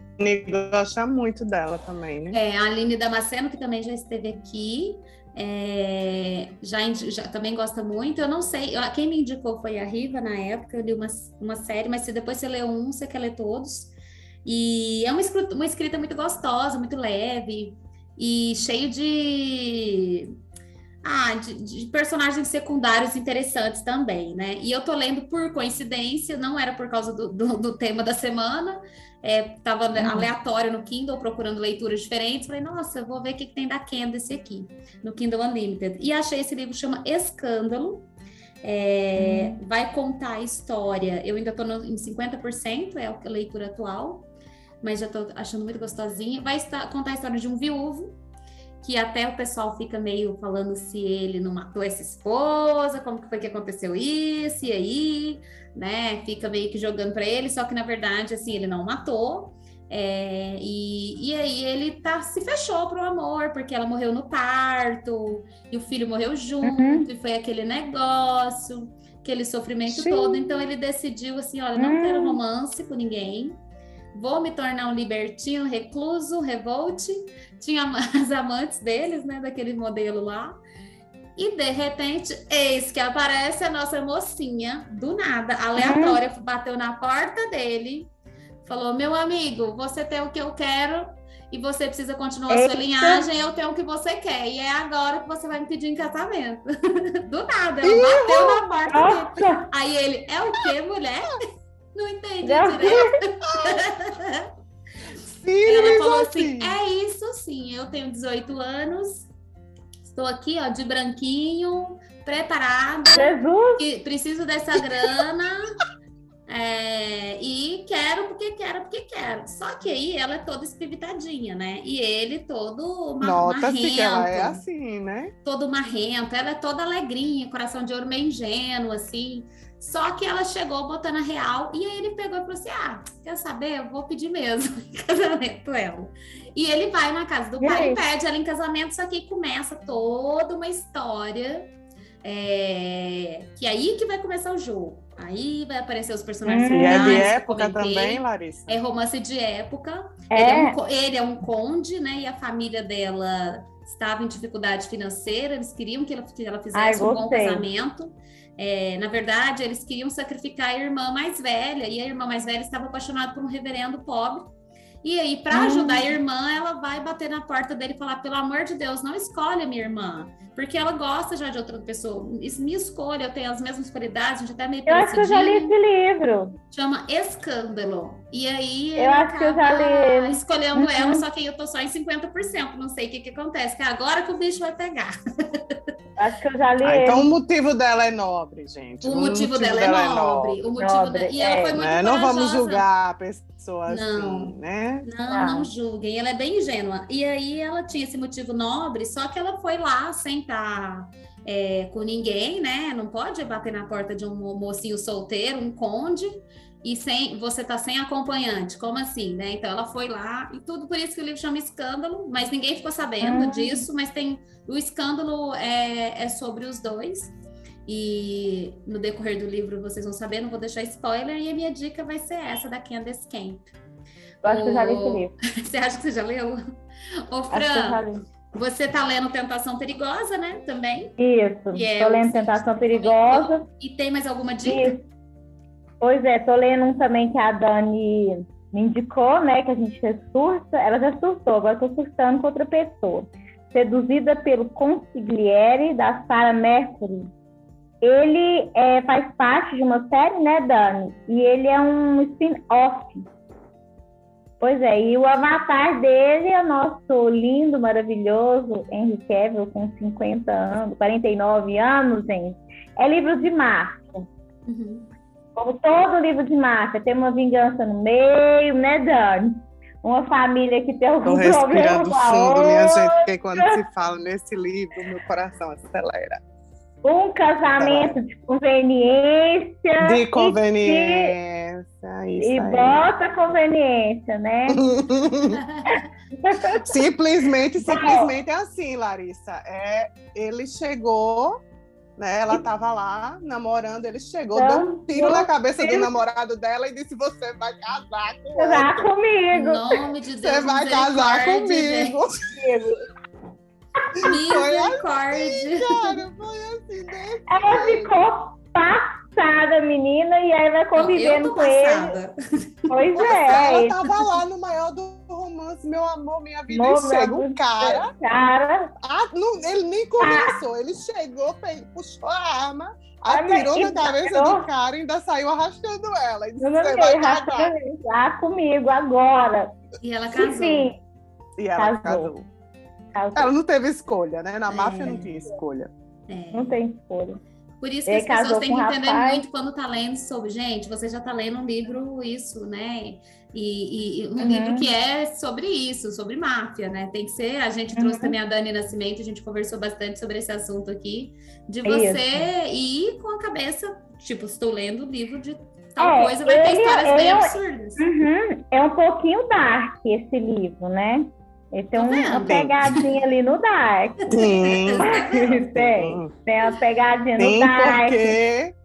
gosta muito dela também, né? É, a Aline Damasceno, que também já esteve aqui. É, já, já, também gosta muito. Eu não sei, quem me indicou foi a Riva na época. Eu li uma, uma série, mas se depois você lê um, você quer ler todos. E é uma escrita, uma escrita muito gostosa, muito leve e cheio de ah, de, de, personagens secundários interessantes também, né? E eu tô lendo por coincidência, não era por causa do, do, do tema da semana, é, tava uhum. aleatório no Kindle, procurando leituras diferentes, falei, nossa, eu vou ver o que, que tem da Candace aqui, no Kindle Unlimited. E achei esse livro, chama Escândalo, é, uhum. vai contar a história, eu ainda tô no, em 50%, é a leitura atual, mas já tô achando muito gostosinha, vai estar, contar a história de um viúvo, que até o pessoal fica meio falando se ele não matou essa esposa, como que foi que aconteceu isso, e aí, né? Fica meio que jogando para ele, só que na verdade, assim, ele não matou. É, e, e aí ele tá, se fechou pro amor, porque ela morreu no parto, e o filho morreu junto, uhum. e foi aquele negócio, aquele sofrimento Sim. todo. Então ele decidiu assim: olha, não uhum. quero hum. romance com ninguém, vou me tornar um libertino, recluso, revolte. Tinha [LAUGHS] as amantes deles, né, daquele modelo lá. E de repente, eis que aparece a nossa mocinha, do nada, aleatória, uhum. bateu na porta dele, falou: Meu amigo, você tem o que eu quero e você precisa continuar a sua linhagem, eu tenho o que você quer. E é agora que você vai me pedir em casamento. [LAUGHS] do nada, ela bateu na porta dele. Aí ele: É o que, mulher? Não entendi direito. Sim, Ela falou assim: é isso sim, eu tenho 18 anos, estou aqui, ó, de branquinho, preparada. Jesus! preciso dessa grana. [LAUGHS] É, e quero porque quero, porque quero. Só que aí ela é toda espivitadinha, né? E ele todo marrento. que ela é assim, né? Todo marrento. Ela é toda alegrinha, coração de ouro meio ingênuo, assim. Só que ela chegou botando a real e aí ele pegou e falou assim: Ah, quer saber? Eu vou pedir mesmo [LAUGHS] em casamento ela. E ele vai na casa do pai e pede ela em casamento, só que aí começa toda uma história. É... Que aí que vai começar o jogo. Aí vai aparecer os personagens. Hum, e é de época também, Larissa? É romance de época. É. Ele, é um, ele é um conde, né? E a família dela estava em dificuldade financeira, eles queriam que ela, que ela fizesse Ai, um bom casamento. É, na verdade, eles queriam sacrificar a irmã mais velha, e a irmã mais velha estava apaixonada por um reverendo pobre. E aí, para ajudar a irmã, ela vai bater na porta dele e falar: pelo amor de Deus, não escolhe a minha irmã, porque ela gosta já de outra pessoa. Isso me escolha, eu tenho as mesmas qualidades, a gente até meio Eu acho que eu já li esse livro. Chama Escândalo. E aí, eu acho que eu já li. escolhendo uhum. ela, só que eu tô só em 50%. Não sei o que, que acontece, que é agora que o bicho vai pegar. [LAUGHS] Acho que eu já li. Ah, então o motivo dela é nobre, gente. O, o motivo, motivo, dela, é dela é nobre. É nobre. O motivo nobre, E ela é. foi muito né? Não vamos julgar a pessoa não, assim, né? Não, ah. não julguem. Ela é bem ingênua. E aí ela tinha esse motivo nobre, só que ela foi lá sentar é, com ninguém, né? Não pode bater na porta de um mocinho solteiro, um conde, e sem você tá sem acompanhante. Como assim, né? Então ela foi lá e tudo por isso que o livro chama Escândalo, mas ninguém ficou sabendo disso, mas tem o escândalo é, é sobre os dois. E no decorrer do livro vocês vão saber, não vou deixar spoiler, e a minha dica vai ser essa da Candace Camp. Eu acho o... que eu já li esse livro. [LAUGHS] você acha que você já leu? Ô, Fran, você tá lendo Tentação Perigosa, né? Também? Isso, é lendo Tentação Perigosa. E tem mais alguma dica? Isso. Pois é, tô lendo um também que a Dani me indicou, né? Que a gente surta. Ela já surtou, agora tô surtando com outra pessoa. Seduzida pelo Consigliere, da Sarah Mercury. Ele é, faz parte de uma série, né, Dani? E ele é um spin-off Pois é, e o avatar dele é o nosso lindo, maravilhoso Henry Cavill, com 50 anos, 49 anos, gente. É livro de máfia. Uhum. Como todo livro de máfia, tem uma vingança no meio, né, Dani? Uma família que tem algum Tô problema respirando fundo, minha gente, porque quando se fala nesse livro, meu coração acelera. Um casamento de conveniência. De conveniência. E, isso e aí. bota conveniência, né? [LAUGHS] simplesmente, simplesmente é assim, Larissa. É, ele chegou, né? Ela estava lá namorando, ele chegou, então, deu um tiro na cabeça do namorado dela e disse: Você vai casar com Casar comigo. nome de Deus. Você vai casar comigo. Misericórdia. Cara, foi assim, desse Ela ficou passada, menina, e aí vai convivendo com passada. ele. Pois é. Ela tava lá no maior do romance, meu amor, minha vida. Meu, chega um cara. cara. Ah, não, ele nem começou, ah. ele chegou, puxou a arma. Atirou na cabeça do cara e ainda saiu arrastando ela. E disse, não, não, você vai. Lá comigo agora. E ela casou. Enfim, e ela casou. casou. Ela não teve escolha, né? Na é. máfia não tinha escolha. É. Não tem escolha. Por isso que Ele as pessoas têm que entender rapaz. muito quando tá lendo sobre. Gente, você já tá lendo um livro, isso, né? E, e um uhum. livro que é sobre isso, sobre máfia, né? Tem que ser. A gente trouxe uhum. também a Dani Nascimento, a gente conversou bastante sobre esse assunto aqui, de você isso. ir com a cabeça, tipo, estou lendo o livro de tal é, coisa, vai ter histórias ele, bem é absurdas. Uhum, é um pouquinho dark esse livro, né? Ele tem um, uma pegadinha ali no Dark. [LAUGHS] Sim. [LAUGHS] tem, tem uma pegadinha no Dark. Porque,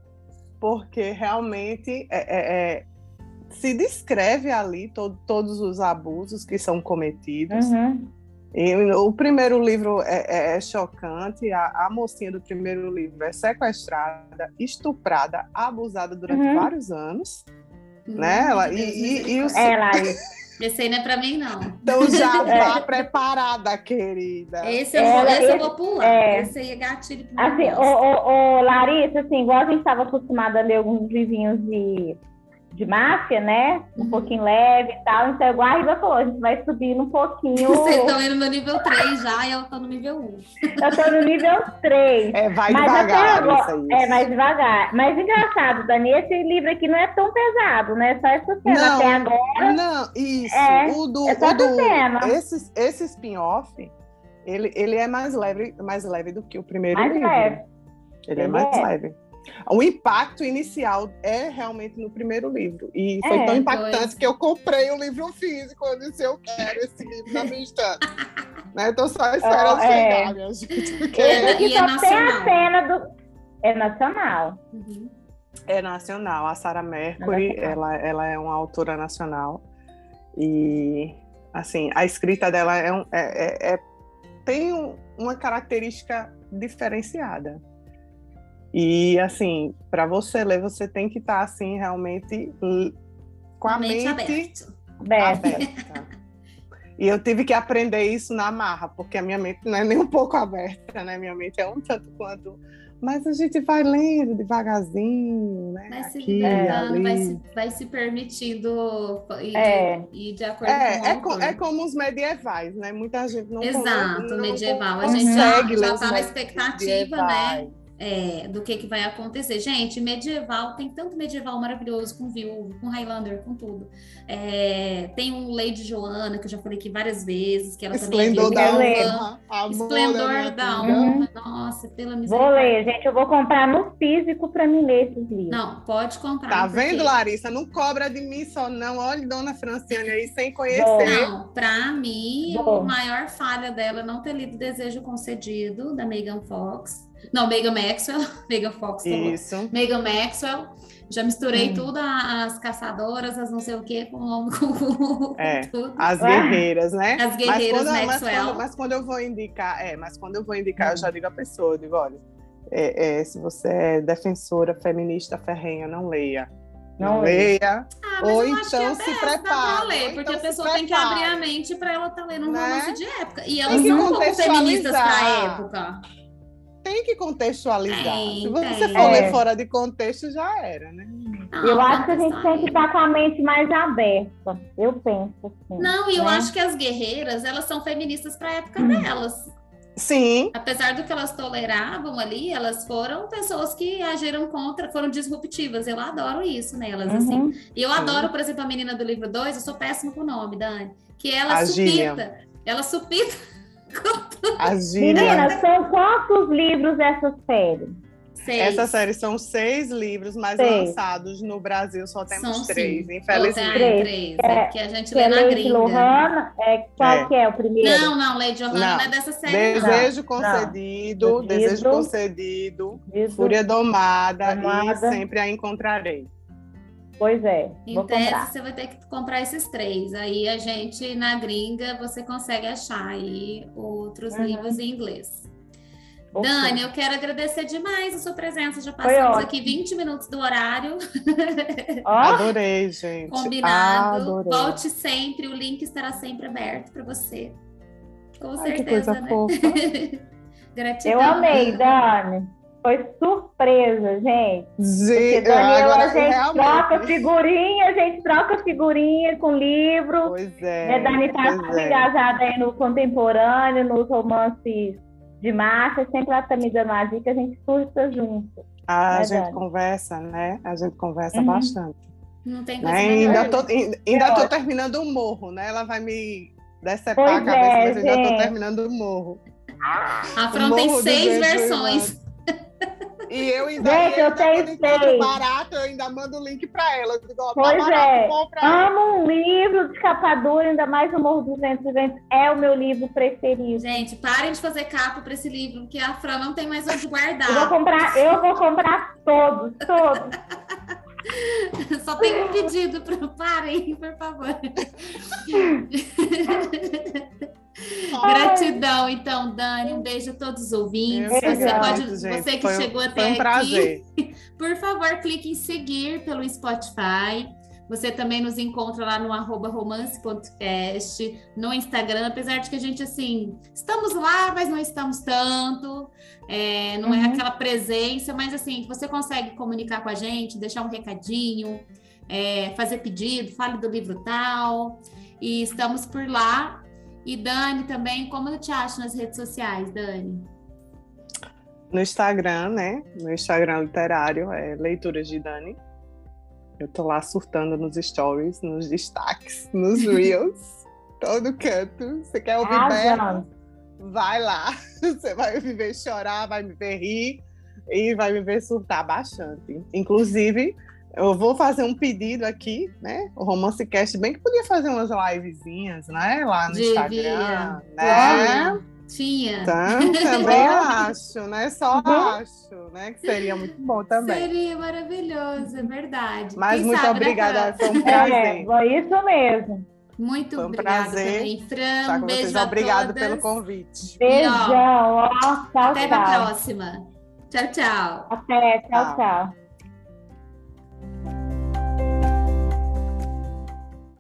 porque realmente é, é, é, se descreve ali todo, todos os abusos que são cometidos. Uhum. E o primeiro livro é, é, é chocante. A, a, mocinha do primeiro livro é sequestrada, estuprada, abusada durante uhum. vários anos. Hum, né? Ela, e, e, e o... É, Larissa. [LAUGHS] Esse aí não é pra mim, não. Então já vá [LAUGHS] preparada, querida. Esse eu, vou, esse, esse eu vou pular. É, esse aí é gatilho. Assim, ô, ô, ô, Larissa, assim, igual a gente estava acostumada a ler alguns livrinhos de de máfia, né? Um uhum. pouquinho leve e tal. Então, igual a Riva falou, a gente vai subindo um pouquinho. Vocês estão indo no nível 3 já e eu tô no nível 1. Eu tô no nível 3. É, vai Mas devagar. Agora, é, mais devagar. Mas engraçado, Dani, esse livro aqui não é tão pesado, né? Só essa cena não, até agora. Não, isso. É, o do, é só o do, cena. Esse, esse spin-off, ele, ele é mais leve, mais leve do que o primeiro mais livro. Leve. Ele, ele é mais é. leve o impacto inicial é realmente no primeiro livro. E foi é, tão impactante foi. que eu comprei o livro físico. Eu disse, eu quero esse livro na minha estante. [LAUGHS] né? Então só esperando oh, chegar, é. minha gente. Porque... E, e é só tem a cena do... É nacional. Uhum. É nacional. A Sara Mercury, é ela, ela é uma autora nacional. E, assim, a escrita dela é, um, é, é, é tem uma característica diferenciada. E assim, para você ler, você tem que estar tá, assim realmente com a mente, mente aberta. aberta. [LAUGHS] E eu tive que aprender isso na marra, porque a minha mente não é nem um pouco aberta, né? Minha mente é um tanto quanto. Mas a gente vai lendo devagarzinho, né? Vai se Aqui, vai se, vai se permitindo ir, é. ir de acordo é, com o é, é como os medievais, né? Muita gente não Exato, não, medieval. Não a gente já, já tá na expectativa, né? É, do que, que vai acontecer. Gente, medieval, tem tanto medieval maravilhoso com viúvo, com Highlander, com tudo. É, tem um Lady Joana, que eu já falei aqui várias vezes, que ela Esplendor também é da honra. Esplendor da honra. Nossa, pela misericórdia. Vou ler, gente. Eu vou comprar no físico para mim ler esses livros. Não, pode comprar. Tá vendo, Larissa? Não cobra de mim só, não. Olha, dona Franciane aí, sem conhecer. Não, para mim, Bom. a maior falha dela é não ter lido Desejo Concedido, da Megan Fox. Não, Megan Maxwell, [LAUGHS] Megan Fox. Isso. Megan Maxwell. Já misturei hum. tudo, as caçadoras, as não sei o quê, com o nome [LAUGHS] com, é, tudo. As guerreiras, né? As guerreiras mas quando, Maxwell. Mas quando, mas quando, eu vou indicar, é, mas quando eu vou indicar, hum. eu já digo à pessoa, eu digo, olha, é, é, se você é defensora feminista ferrenha, não leia. Não, não leia. Ah, ou então se prepara. Ler, porque então a pessoa tem que abrir a mente para ela estar tá lendo um né? romance de época. E elas não são como feministas para época tem que contextualizar. Tem, Se você tem. for ler é. fora de contexto, já era, né? Não, eu acho que a gente tem que estar com a mente mais aberta. Eu penso assim. Não, e eu né? acho que as guerreiras, elas são feministas para a época hum. delas. Sim. Apesar do que elas toleravam ali, elas foram pessoas que agiram contra, foram disruptivas. Eu adoro isso nelas, uhum. assim. E eu adoro, por exemplo, a menina do livro 2, eu sou péssima com o nome, Dani, que ela a supita. Gíria. Ela supita as Meninas, são quantos livros essa série? Seis. Essa série são seis livros, mas seis. lançados no Brasil só temos são três, sim. infelizmente. Três. três. É, é, que a gente que lê é na Lady gringa. Lohana, é, qual é. que é o primeiro? Não, não, Lady Johanna não, não é dessa série. Desejo não. concedido, não. desejo concedido, Fúria domada, domada, e sempre a encontrarei. Pois é. Em tese, comprar. você vai ter que comprar esses três. Aí a gente, na gringa, você consegue achar aí outros uhum. livros em inglês. Okay. Dani, eu quero agradecer demais a sua presença. Já passamos aqui 20 minutos do horário. Oh. [LAUGHS] Adorei, gente. Combinado. Adorei. Volte sempre, o link estará sempre aberto para você. Com Ai, certeza, né? [LAUGHS] Gratidão. Eu amei, Dani. Foi surpresa, gente. Porque Daniel, a gente realmente... troca figurinha, a gente troca figurinha com livro. Pois é. Né? Dani está é. engajada aí no contemporâneo, nos romances de marcha, sempre ela está me dando uma dica, a gente surta junto. Ah, né, a gente Dani? conversa, né? A gente conversa uhum. bastante. Não tem coisa né? Ainda tô, ainda tô terminando o morro, né? Ela vai me decepar pois a cabeça, é, mas ainda tô terminando o morro. A Fran tem seis versões. E eu ainda, Gente, eu testei. barato, eu ainda mando o link para ela. digo, tá pois tá barato, é. Amo um livro de escapadura, ainda mais o Morro dos Ventos Ventos. É o meu livro preferido. Gente, parem de fazer capa para esse livro, porque a Fran não tem mais onde guardar. Eu vou comprar, eu vou comprar todos, todos. [LAUGHS] Só tem um pedido para parem, por favor. [LAUGHS] Gratidão, então, Dani. Um beijo a todos os ouvintes. Você, pode, você que foi, chegou até um aqui, [LAUGHS] por favor, clique em seguir pelo Spotify. Você também nos encontra lá no arroba romance.cast, no Instagram, apesar de que a gente, assim, estamos lá, mas não estamos tanto, é, não é uhum. é aquela presença, mas assim, você consegue comunicar com a gente, deixar um recadinho, é, fazer pedido, fale do livro tal, e estamos por lá e Dani também, como eu te acho nas redes sociais, Dani? No Instagram, né? No Instagram literário, é Leituras de Dani. Eu tô lá surtando nos stories, nos destaques, [LAUGHS] nos reels, todo canto. Você quer ouvir ah? Vai lá. [LAUGHS] Você vai me ver chorar, vai me ver rir e vai me ver surtar bastante. Inclusive, eu vou fazer um pedido aqui, né? O Romance Cast bem que podia fazer umas livezinhas, né? Lá no Devia. Instagram, né? Tinha. Então, [LAUGHS] também acho, né? Só uhum. acho, né? Que seria muito bom também. Seria maravilhoso, é verdade. Mas Quem muito sabe, obrigada, foi um prazer. É, foi isso mesmo. Muito um obrigada prazer também, Fran. Um beijo vocês. Obrigado pelo convite. Beijão. Ó, tchau, Até tchau. a próxima. Tchau, tchau. Até, tchau. tchau. tchau.